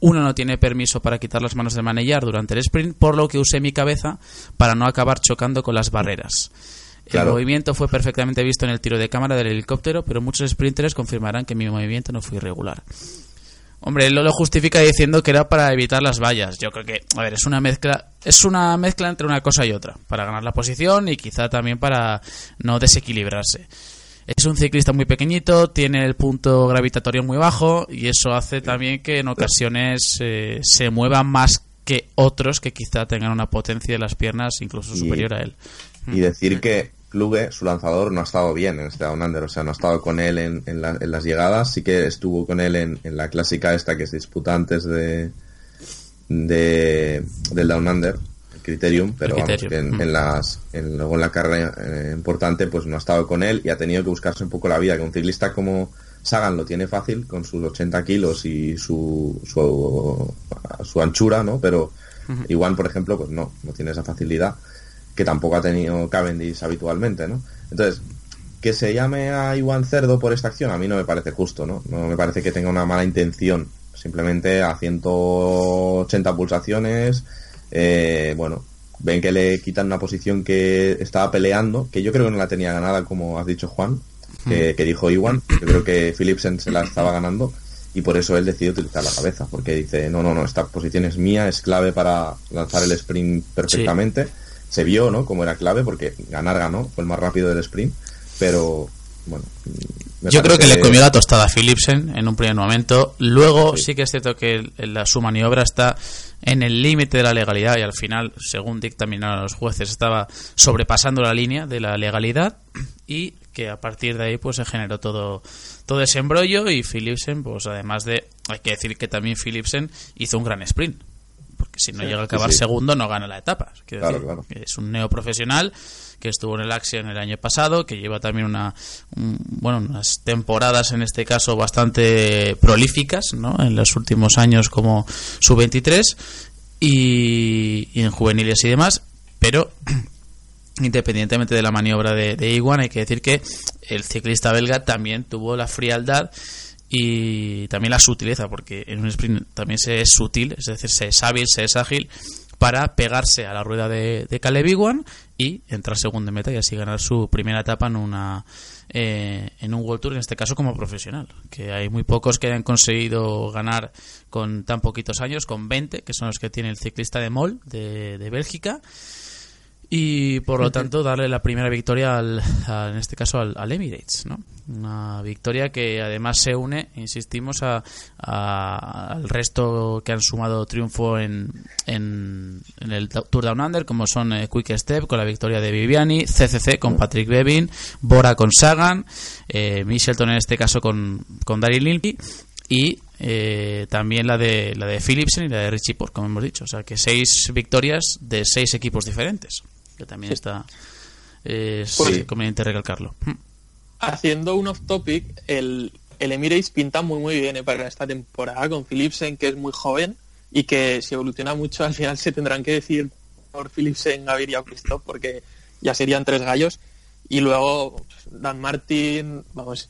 Uno no tiene permiso para quitar las manos del manillar durante el sprint, por lo que usé mi cabeza para no acabar chocando con las barreras. El Claro. movimiento fue perfectamente visto en el tiro de cámara del helicóptero, pero muchos sprinters confirmarán que mi movimiento no fue irregular. Hombre, él lo justifica diciendo que era para evitar las vallas. Yo creo que, a ver, es una mezcla, es una mezcla entre una cosa y otra, para ganar la posición y quizá también para no desequilibrarse. Es un ciclista muy pequeñito, tiene el punto gravitatorio muy bajo y eso hace también que en ocasiones eh, se mueva más que otros que quizá tengan una potencia de las piernas incluso Y- superior a él. Y decir que Kluge, su lanzador, no ha estado bien en este Down Under, o sea, no ha estado con él en, en la- en las llegadas, sí que estuvo con él en, en la clásica esta que se disputa antes de, de del Down Under, Criterium, pero Criterium, en, mm. en las, en, luego en la carrera eh, importante pues no ha estado con él y ha tenido que buscarse un poco la vida, que un ciclista como Sagan lo tiene fácil con sus 80 kilos y su, su, su anchura, ¿no? Pero Iwan, por ejemplo, pues no, no tiene esa facilidad que tampoco ha tenido Cavendish habitualmente, ¿no? Entonces, que se llame a Iwan Cerdo por esta acción a mí no me parece justo, ¿no? No me parece que tenga una mala intención. Simplemente a 180 pulsaciones, eh, bueno, ven que le quitan una posición que estaba peleando, que yo creo que no la tenía ganada, como has dicho Juan, que, que dijo Iwan. Yo creo que Philipsen se la estaba ganando y por eso él decidió utilizar la cabeza, porque dice, no, no, no, esta posición es mía, es clave para lanzar el sprint perfectamente. Se vio, ¿no? Como era clave, porque ganar ganó, fue el más rápido del sprint, pero bueno. Yo creo que le comió la tostada a Philipsen en un primer momento. Luego sí, Sí. que es cierto que el- la, su maniobra está en el límite de la legalidad y al final, según dictaminaron los jueces, estaba sobrepasando la línea de la legalidad y que a partir de ahí pues se generó todo todo ese embrollo y Philipsen pues además de hay que decir que también Philipsen hizo un gran sprint porque si no Sí, llega a acabar sí. segundo no gana la etapa Quiero Claro, decir, claro. que es un neoprofesional que estuvo en el Axion el año pasado, que lleva también una un- bueno, unas temporadas en este caso bastante prolíficas, ¿no? En los últimos años como sub-23 y, y en juveniles y demás, pero independientemente de la maniobra de, de hay que decir que el ciclista belga también tuvo la frialdad y también la sutileza, porque en un sprint también se es sutil, es decir, se es hábil, se es ágil para pegarse a la rueda de, de Caleb Ewan y entrar segundo en meta y así ganar su primera etapa en una eh, en un World Tour, en este caso como profesional, que hay muy pocos que hayan conseguido ganar con tan poquitos años, con 20, que son los que tiene el ciclista de Mol de, de Bélgica y por lo tanto darle la primera victoria al, a- en este caso al, al Emirates ¿no? una victoria que además se une insistimos a, a- al resto que han sumado triunfo en, en, en el Tour Down Under como son eh, Quick Step con la victoria de Viviani CCC con Patrick Bevin Bora con Sagan eh, Michelton en este caso con, con Daryl Lilby y eh, también la de la de Philipsen y la de Richie Port, como hemos dicho. O sea, que seis victorias de seis equipos diferentes, que también está eh, es Pues- conveniente recalcarlo. Mm. Haciendo un off topic, el, el Emirates pinta muy muy bien eh, para esta temporada con Philipsen, que es muy joven y que si evoluciona mucho al final se tendrán que decir por Philipsen, Gaviria o Christoph, porque ya serían tres gallos. Y luego pues, Dan Martin, vamos,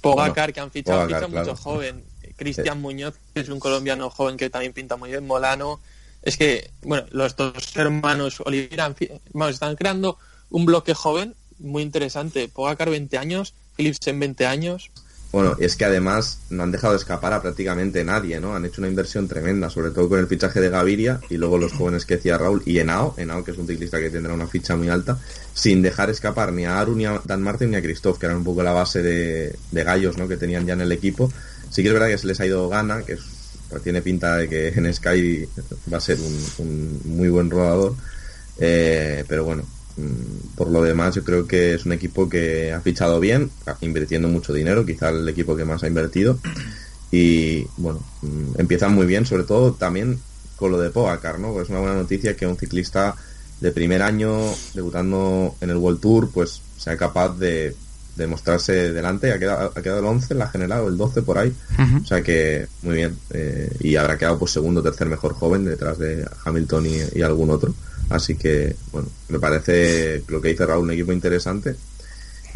Pogacar, Bueno, que han fichado, han Pogacar, claro. mucho joven. Cristian Muñoz, que es un colombiano joven que también pinta muy bien. Molano. Es que, bueno, los dos hermanos Oliveira, en vamos, están creando un bloque joven muy interesante. Pogacar 20 años, Philipsen 20 años. Bueno, es que además no han dejado escapar a prácticamente nadie, ¿no? Han hecho una inversión tremenda, sobre todo con el fichaje de Gaviria y luego los jóvenes que decía Raúl y Henao, Henao que es un ciclista que tendrá una ficha muy alta, sin dejar escapar ni a Aru, ni a Dan Martin, ni a Christoph, que eran un poco la base de, de gallos, ¿no? Que tenían ya en el equipo. Sí que es verdad que se les ha ido Gana, que es- tiene pinta de que en Sky va a ser un, un muy buen rodador, eh, pero bueno, mm, por lo demás yo creo que es un equipo que ha fichado bien, invirtiendo mucho dinero, quizá el equipo que más ha invertido. Y bueno, mm, empiezan muy bien, sobre todo también con lo de Pogacar, ¿no? Es una buena noticia que un ciclista de primer año debutando en el World Tour, pues sea capaz de, de mostrarse delante. Ha quedado, ha quedado el 11 en la general, o el 12 por ahí. O sea que muy bien. Eh, y habrá quedado pues segundo tercer mejor joven detrás de Hamilton y, y algún otro. Así que, bueno, me parece lo que dice Raúl, un equipo interesante.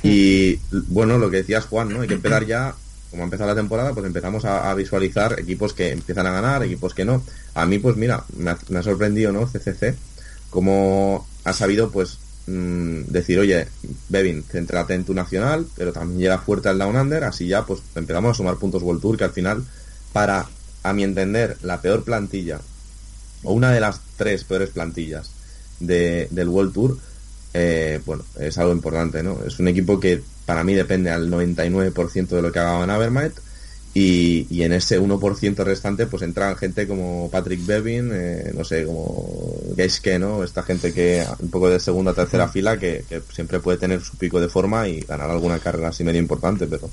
Y bueno, lo que decías Juan, ¿no? Hay que empezar ya, como ha empezado la temporada, pues empezamos a, a visualizar equipos que empiezan a ganar, equipos que no. A mí, pues mira, me ha, me ha sorprendido, ¿no? CCC, como ha sabido, pues, mm, decir, oye, Bevin, céntrate en tu nacional, pero también llega fuerte al Down Under, así ya, pues, empezamos a sumar puntos World Tour, que al final, para, a mi entender, la peor plantilla, o una de las tres peores plantillas de, del World Tour, eh, bueno, es algo importante, ¿no? Es un equipo que para mí depende al 99% de lo que haga Van Avermaet y, y en ese 1% restante pues entran gente como Patrick Bevin, eh, no sé, como Geiske, ¿no? Esta gente que un poco de segunda tercera fila que, que siempre puede tener su pico de forma y ganar alguna carrera así medio importante, pero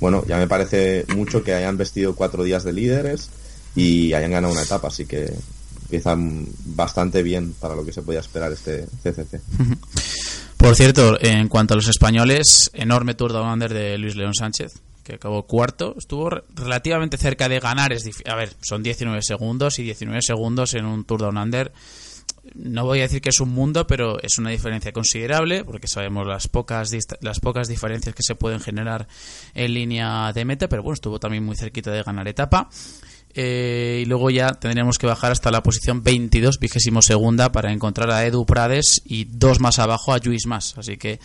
bueno, ya me parece mucho que hayan vestido cuatro días de líderes y hayan ganado una etapa, así que empiezan bastante bien para lo que se podía esperar este CCC. Por cierto, en cuanto a los españoles, enorme Tour Down Under de Luis León Sánchez, que acabó cuarto. Estuvo re- relativamente cerca de ganar. Es a ver, son 19 segundos y 19 segundos en un Tour Down Under. No voy a decir que es un mundo, pero es una diferencia considerable, porque sabemos las pocas, las pocas diferencias que se pueden generar en línea de meta, pero bueno, estuvo también muy cerquita de ganar etapa. Eh, y luego ya tendríamos que bajar hasta la posición 22, vigésimo segunda, para encontrar a Edu Prades y dos más abajo a Luis Más. Así que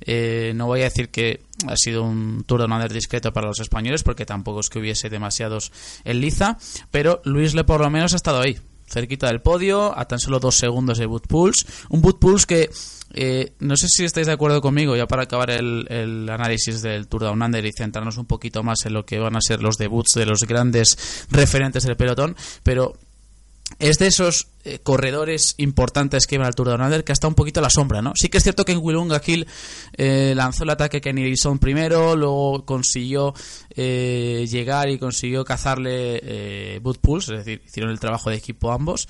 eh, no voy a decir que ha sido un Tour de Under discreto para los españoles, porque tampoco es que hubiese demasiados en liza, pero Luis Le por lo menos ha estado ahí, cerquita del podio, a tan solo dos segundos de Boot Pulse. Un Boot Pulse que eh, no sé si estáis de acuerdo conmigo, ya para acabar el, análisis del Tour Down Under y centrarnos un poquito más en lo que van a ser los debuts de los grandes referentes del pelotón, pero es de esos eh, corredores importantes que iban al Tour Down Under que está un poquito a la sombra, ¿no? Sí que es cierto que en Willunga Hill eh, lanzó el ataque Kenny Dixon primero, luego consiguió eh, llegar y consiguió cazarle eh, Boot Pulse, es decir, hicieron el trabajo de equipo ambos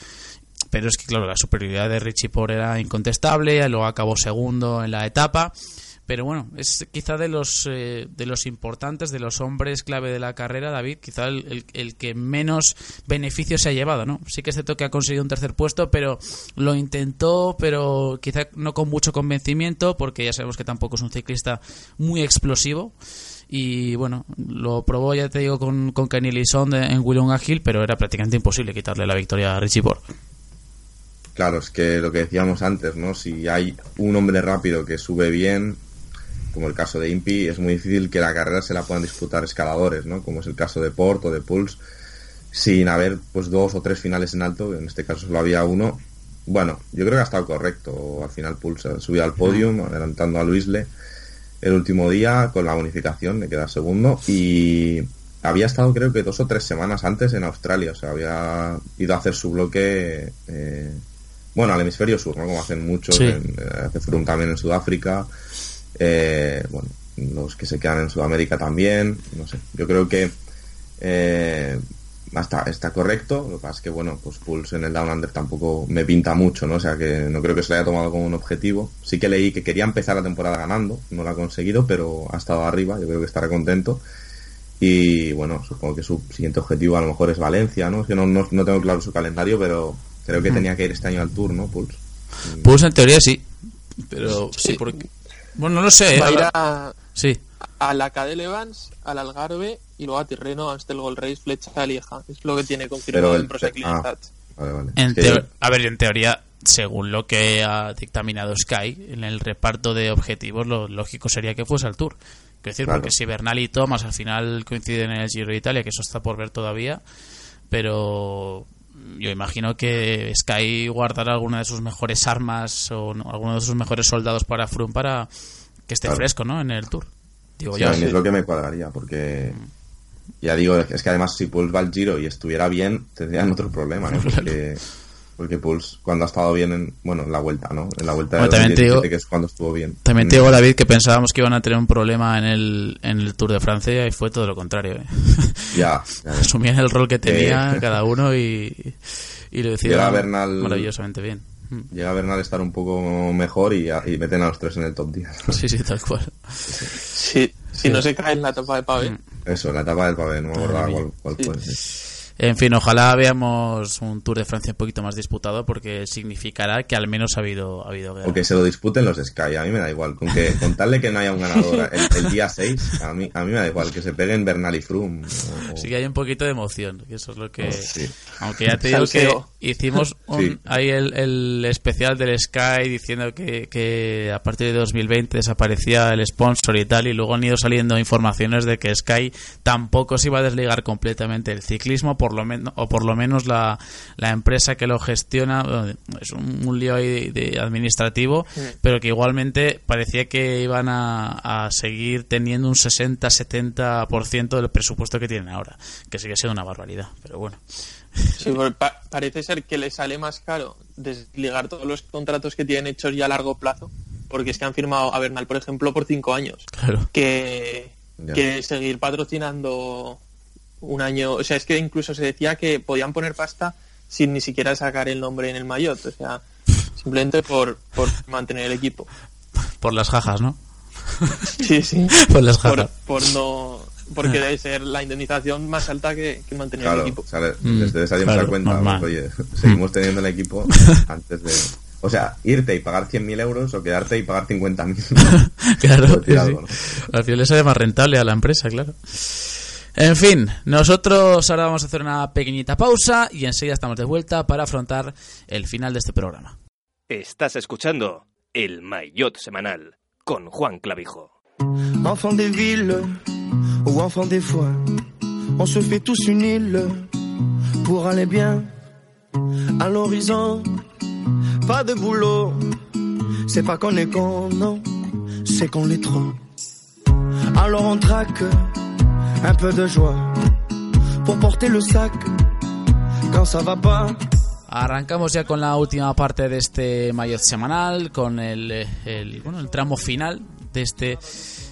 pero es que claro la superioridad de Richie Porte era incontestable luego acabó segundo en la etapa. Pero bueno es quizá de los eh, de los importantes de los hombres clave de la carrera David quizá el, el- el que menos beneficio se ha llevado no sí que es cierto que ha conseguido un tercer puesto pero lo intentó pero quizá no con mucho convencimiento porque ya sabemos que tampoco es un ciclista muy explosivo. Y bueno, lo probó, ya te digo, con, con Kenny Lison de- en Willunga Hill, pero era prácticamente imposible quitarle la victoria a Richie Porte. Claro, es que lo que decíamos antes, ¿no? Si hay un hombre rápido que sube bien, como el caso de Impi, es muy difícil que la carrera se la puedan disputar escaladores, ¿no? Como es el caso de Port o de Pulse, sin haber pues dos o tres finales en alto, en este caso solo había uno. Bueno, yo creo que ha estado correcto. Al final Pulse ha subido al podium, adelantando a Luisle el último día con la bonificación de quedar segundo y había estado creo que dos o tres semanas antes en Australia, o sea, había ido a hacer su bloque eh, bueno, al hemisferio sur, ¿no? Como hacen muchos, Sí. en- eh, hace Froome también en Sudáfrica, eh, bueno, los que se quedan en Sudamérica también, no sé, yo creo que eh, está, está correcto, lo que pasa es que, bueno, pues Pulse en el Down Under tampoco me pinta mucho, ¿no? O sea, que no creo que se lo haya tomado como un objetivo. Sí que leí que quería empezar la temporada ganando, no lo ha conseguido, pero ha estado arriba, yo creo que estará contento. Y bueno, supongo que su siguiente objetivo a lo mejor es Valencia, ¿no? Es que no, no, no tengo claro su calendario, pero creo que tenía que ir este año al Tour, ¿no? Pulse. Pulse en teoría sí, pero sí, Sí. porque... Bueno, no lo sé. Va a ir ahora- a, Sí, a la Cadel Evans, al Algarve y luego a Tirreno, a Amstel Gold Race, Flecha, Lieja. Es lo que tiene confirmado el- en Pro Cycling ah. Vale, vale. en yo- a ver, en teoría, según lo que ha dictaminado Sky, en el reparto de objetivos, lo lógico sería que fuese al Tour. Quiero decir, Claro. porque si Bernal y Thomas al final coinciden en el Giro de Italia, que eso está por ver todavía, pero yo imagino que Sky guardará alguna de sus mejores armas o no, alguno de sus mejores soldados para Froome para que esté Claro. fresco, ¿no? En el Tour. Digo Sí, yo. a mí es lo que me cuadraría, porque ya digo, es que además si Pulse va al Giro y estuviera bien, tendrían otro problema, ¿no? Porque, porque Pulse cuando ha estado bien en, bueno, en la vuelta, ¿no? En la vuelta de Bueno, también te 2017, digo- que es cuando estuvo bien. También te Mm, digo, David, que pensábamos que iban a tener un problema en el, en el Tour de Francia y fue todo lo contrario. ¿eh? Ya, ya. Asumían el rol que tenía Eh. cada uno y, y lo Llega hicieron Bernal- maravillosamente bien. Mm. Llega Bernal a estar un poco mejor y, a- y meten a los tres en el top 10. Sí, sí, tal cual. Sí, si no se cae en la etapa de Pave. Mm. Eso, la etapa del pavé, no me acordaba cuál, cuál Sí. fue. sí. En fin, ojalá veamos un Tour de Francia un poquito más disputado porque significará que al menos ha habido, ha habido guerra. O que se lo disputen los Sky, a mí me da igual. Con, que, con tal de que no haya un ganador el, el día 6, a mí, a mí me da igual. Que se peguen Bernal y Froome. o- Sí que hay un poquito de emoción, que eso es lo que... Sí. Aunque ya te digo que hicimos un- Sí. ahí el, el especial del Sky diciendo que, que a partir de 2020 desaparecía el sponsor y tal, y luego han ido saliendo informaciones de que Sky tampoco se iba a desligar completamente del ciclismo, por lo menos o por lo menos la, la empresa que lo gestiona, es un, un lío ahí de, de administrativo, pero que igualmente parecía que iban a, a seguir teniendo un 60-70% del presupuesto que tienen ahora, que sigue siendo una barbaridad, pero bueno. Sí, pa- parece ser que le sale más caro desligar todos los contratos que tienen hechos ya a largo plazo, porque es que han firmado a Bernal, por ejemplo, por cinco años, Claro. que, que seguir patrocinando un año. O sea, es que incluso se decía que podían poner pasta sin ni siquiera sacar el nombre en el maillot, o sea, simplemente por, por mantener el equipo. Por las jajas, ¿no? Sí, sí. Por las jajas. por no porque debe ser la indemnización más alta que, que mantener Claro, el equipo. o sea, Mm, les debes claro, cuenta, pues, oye, seguimos teniendo el equipo antes de... O sea, irte y pagar 100.000 euros o quedarte y pagar 50.000. Claro. Al final le sale más rentable a la empresa, claro. En fin, nosotros ahora vamos a hacer una pequeñita pausa y enseguida estamos de vuelta para afrontar el final de este programa. Estás escuchando el Maillot Semanal con Juan Clavijo. Enfant des villes ou enfant des foins, on se fait tous une île pour aller bien à l'horizon. Pas de boulot, c'est pas qu'on est con, non, c'est qu'on l'est trop. Alors on traque un peu de joie pour porter le sac quand ça va pas. Arrancamos ya con la última parte de este Mayotte semanal, con el, bueno, el tramo final de este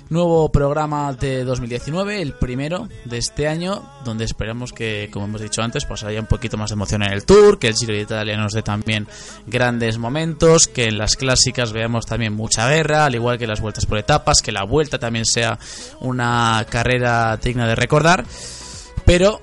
nuevo programa de 2019, el primero de este año, donde esperamos que, como hemos dicho antes, pues haya un poquito más de emoción en el Tour, que el Giro de Italia nos dé también grandes momentos, que en las clásicas veamos también mucha guerra, al igual que las vueltas por etapas, que la vuelta también sea una carrera digna de recordar, pero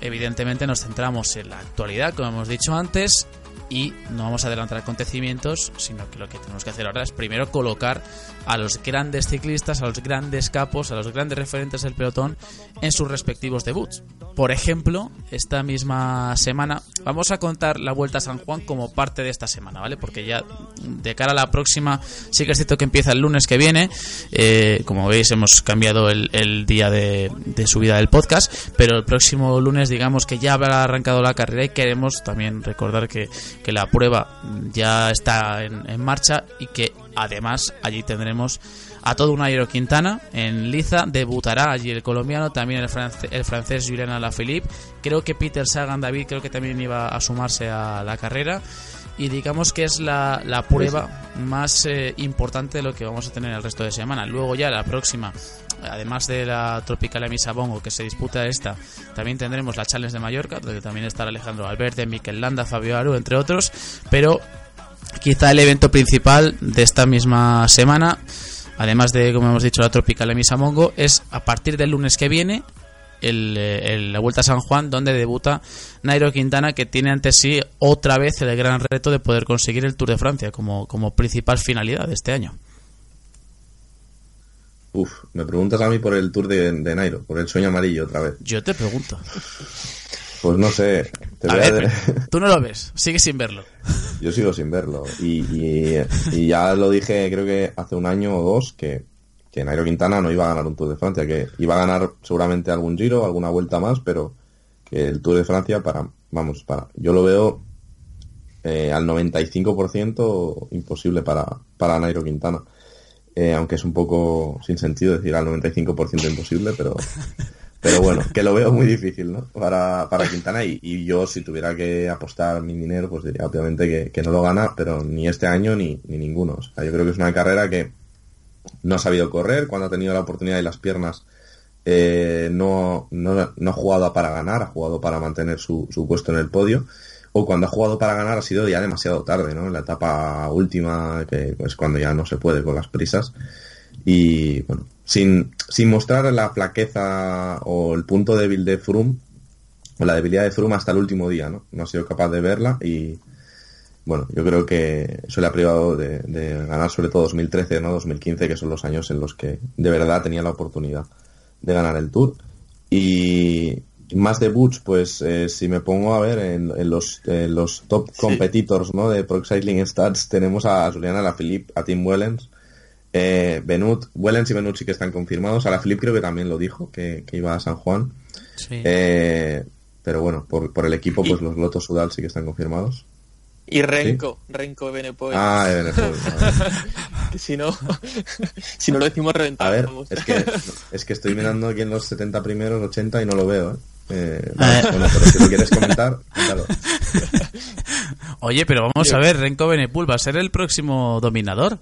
evidentemente nos centramos en la actualidad, como hemos dicho antes, y no vamos a adelantar acontecimientos, sino que lo que tenemos que hacer ahora es primero colocar a los grandes ciclistas, a los grandes capos, a los grandes referentes del pelotón en sus respectivos debuts. Por ejemplo, esta misma semana vamos a contar la Vuelta a San Juan como parte de esta semana, ¿vale? Porque ya de cara a la próxima sí que es cierto que empieza el lunes que viene. Eh, como veis hemos cambiado el, día de, de subida del podcast, pero el próximo lunes digamos que ya habrá arrancado la carrera y queremos también recordar que, que la prueba ya está en, en marcha y que además allí tendremos a todo un Nairo Quintana en Liza, debutará allí el colombiano, también el, france- el francés Julian Alaphilippe, creo que Peter Sagan David creo que también iba a sumarse a la carrera. Y digamos que es la, prueba más eh, importante de lo que vamos a tener el resto de semana. Luego ya la próxima, además de la Tropical Emisa Bongo que se disputa esta, también tendremos la Challenge de Mallorca, donde también estará Alejandro Alberte, Mikel Landa, Fabio Aru, entre otros, pero quizá el evento principal de esta misma semana, además de, como hemos dicho, la Tropical Emisa Mongo, es a partir del lunes que viene el, eh, el- la Vuelta a San Juan, donde debuta Nairo Quintana, que tiene ante sí otra vez el gran reto de poder conseguir el Tour de Francia como, como principal finalidad de este año. Uf, me preguntas a mí por el tour de, de Nairo, por el sueño amarillo otra vez. Yo te pregunto. Pues no sé, te A voy a ver, pero tú no lo ves, sigue sin verlo. yo sigo sin verlo. Y, y- y ya lo dije, creo que hace un año o dos, que, que Nairo Quintana no iba a ganar un Tour de Francia, que iba a ganar seguramente algún giro, alguna vuelta más, pero que el Tour de Francia para, vamos, para, yo lo veo eh, al 95% imposible para, para Nairo Quintana. Eh, aunque es un poco sin sentido decir al 95% imposible, pero, pero bueno, que lo veo muy difícil, ¿no? Para, para Quintana y, yo si tuviera que apostar mi dinero, pues diría obviamente que, que no lo gana, pero ni este año ni, ni ninguno. O sea, yo creo que es una carrera que no ha sabido correr, cuando ha tenido la oportunidad y las piernas eh, no, no, no ha jugado para ganar, ha jugado para mantener su, su puesto en el podio. O cuando ha jugado para ganar ha sido ya demasiado tarde, ¿no? En la etapa última, que es cuando ya no se puede con las prisas. Y bueno, sin, sin mostrar la flaqueza o el punto débil de Froome, o la debilidad de Froome hasta el último día, ¿no? No ha sido capaz de verla y bueno, yo creo que eso le ha privado de, de ganar sobre todo 2013, ¿no? 2015, que son los años en los que de verdad tenía la oportunidad de ganar el Tour. Y más debuts, pues eh, si me pongo a ver en, en los, en los top competitors ¿no? de Pro Cycling Stats, tenemos a Juliana Alaphilippe, a Tim Wellens, eh, Benut, Wellens y Benut sí que están confirmados. Alaphilippe creo que también lo dijo, que, que iba a San Juan. Sí. Eh, pero bueno, por, por el equipo, pues los Lotos Sudal sí que están confirmados. Y Renko, Renko Benepoel. Ah. Que si no, si no lo decimos A ver, reventamos. es que, es que estoy mirando aquí en los 70 primeros, 80 y no lo veo, ¿eh? Eh, Ah, bueno, pero si lo quieres comentar, cuéntalo. Oye, pero vamos a ver, Renko Benepul va a ser el próximo dominador.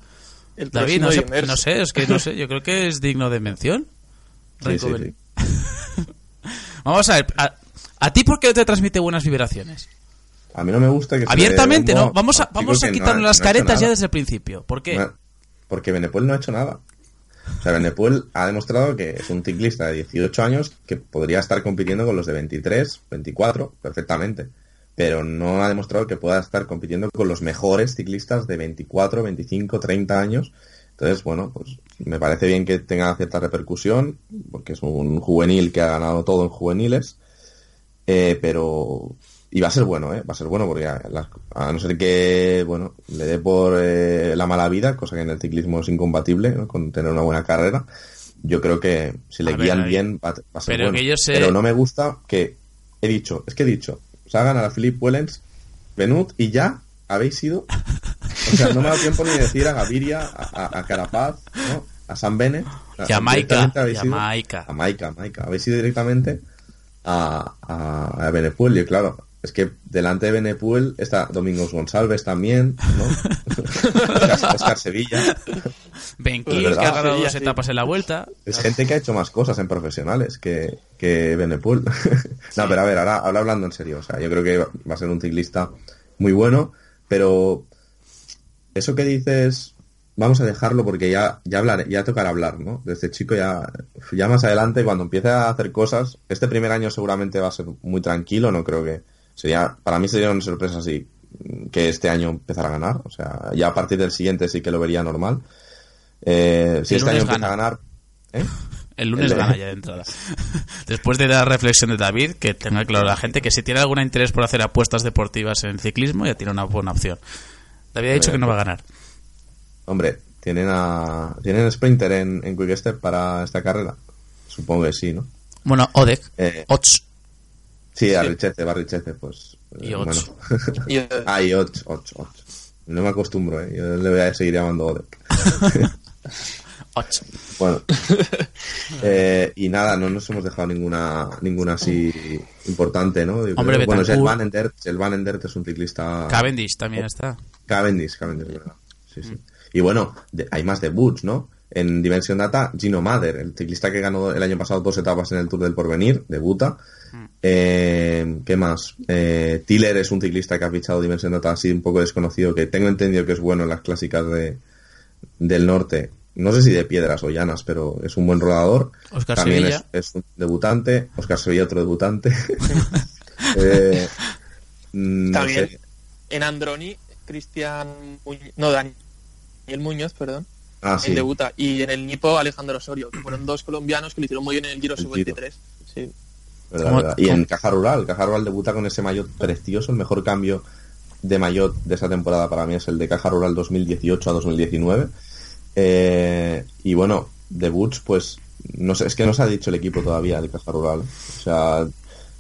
El David, no sé, no sé, es que no sé, yo creo que es digno de mención. Sí, sí. Vamos a ver, a, ¿a ti por qué no te transmite buenas vibraciones? A mí no me gusta que Abiertamente, ¿no? Vamos a, vamos a no quitarnos las no caretas ya desde el principio. ¿Por qué? No, Porque Benepuel no ha hecho nada. O sea, Benepuel ha demostrado que es un ciclista de 18 años que podría estar compitiendo con los de 23, 24, perfectamente. Pero no ha demostrado que pueda estar compitiendo con los mejores ciclistas de 24, 25, 30 años. Entonces, bueno, pues me parece bien que tenga cierta repercusión, porque es un juvenil que ha ganado todo en juveniles. Eh, pero y va a ser bueno, ¿eh? Va a ser bueno porque a, a no ser que, bueno, le dé por eh, la mala vida, cosa que en el ciclismo es incompatible ¿no? con tener una buena carrera, yo creo que si le A guían bien va, a- va a ser Pero bueno. que yo sé- Pero no me gusta que, he dicho, es que he dicho, Sagan a la Philip Wellens, Benut y ya habéis ido. O sea, no me ha dado tiempo ni de decir a Gaviria, a, Carapaz, ¿no? a San Bennett. Jamaica, Jamaica. Jamaica, Jamaica. Habéis ido directamente a, a, a Benepuel y claro, es que delante de Benepuel está Domingos González también, ¿no? Oscar, Oscar Sevilla. Ben Pues que ha ganado dos sí. etapas en la vuelta. Es gente que ha hecho más cosas en profesionales que, que Benepool. no, pero a ver, ahora, ahora hablando en serio, o sea, yo creo que va va a ser un ciclista muy bueno, pero eso que dices, vamos a dejarlo porque ya, ya hablaré, ya tocará hablar, ¿no? De este chico ya, ya más adelante, cuando empiece a hacer cosas, este primer año seguramente va a ser muy tranquilo, no creo que sería, para mí sería una sorpresa así que este año empezara a ganar, o sea, ya a partir del siguiente sí que lo vería normal. Eh, si El este año lunes empieza a gana. ganar, ¿eh? El lunes El- gana ya de entrada. Después de la reflexión de David, que tenga claro la gente que si tiene algún interés por hacer apuestas deportivas en ciclismo, ya tiene una buena opción. David ha dicho que no va a ganar. Hombre, ¿tienen a tienen sprinter en, en Quick Step para esta carrera? Supongo que sí, ¿no? Bueno, Odek, Eh, Ots sí, a Richete, va a Richete, pues. y Ots. bueno. Ah, y Och, Och, Och. No me acostumbro, ¿eh? Yo le voy a seguir llamando Odek. Bueno. Eh, y nada, no nos hemos dejado ninguna ninguna así importante, ¿no? Yo Hombre, creo- bueno, es el. Van Endert, el Van Endert es un ciclista... Cavendish también está. Cavendish, Cavendish, verdad. Sí, sí. Y bueno, de- hay más debuts, ¿no? En Dimension Data, Gino Mader, el ciclista que ganó el año pasado dos etapas en el Tour del Porvenir, debuta. Mm. Eh, ¿Qué más? Eh, Tiller es un ciclista que ha fichado Dimension Data así un poco desconocido, que tengo entendido que es bueno en las clásicas de, del norte. No sé si de piedras o llanas, pero es un buen rodador. Oscar También Sevilla. es, es un debutante. Oscar Sevilla, otro debutante. Eh, mm, no También sé. en Androni, Cristian Muñoz, no, Daniel Muñoz, perdón, Ah, en sí. debuta. Y en el Nipo, Alejandro Osorio, que fueron dos colombianos que lo hicieron muy bien en el Giro El Sub-23. Sí. Verdad, ¿Cómo- verdad. Y en Caja Rural, Caja Rural debuta con ese maillot precioso, el mejor cambio de maillot de esa temporada para mí es el de Caja Rural 2018 a 2019. Eh, y bueno, debuts, pues no sé, es que no se ha dicho el equipo todavía de Caja Rural. O sea,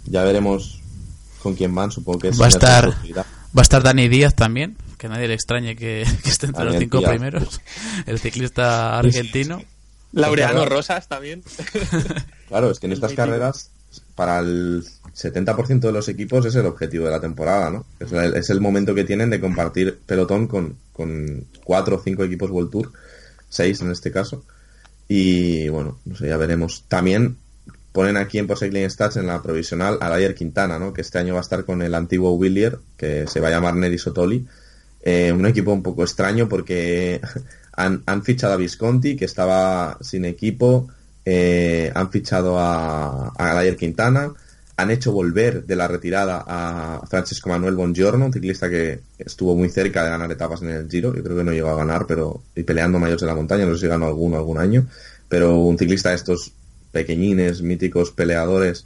ya veremos con quién van, supongo que es Va a estar-. Va a estar Dani Díaz también, que nadie le extrañe que, que esté entre los cinco primeros. El ciclista argentino. Laureano Claro. Rosas también. Claro, es que en estas carreras, para el 70% de los equipos es el objetivo de la temporada, ¿no? Es el, es el momento que tienen de compartir pelotón con, con cuatro o cinco equipos World Tour, seis en este caso. Y bueno, no sé, ya veremos. También ponen aquí en Cycling Stats en la provisional a Dyer Quintana, ¿no? Que este año va a estar con el antiguo Willier, que se va a llamar Neri Sotoli. Eh, un equipo un poco extraño porque han, fichado a Visconti, que estaba sin equipo, eh, han fichado a, a Quintana, han hecho volver de la retirada a Francesco Manuel Bongiorno, un ciclista que estuvo muy cerca de ganar etapas en el Giro, yo creo que no llegó a ganar, pero y peleando mayores de la montaña, no sé si ganó alguno algún año, pero un ciclista de estos pequeñines, míticos peleadores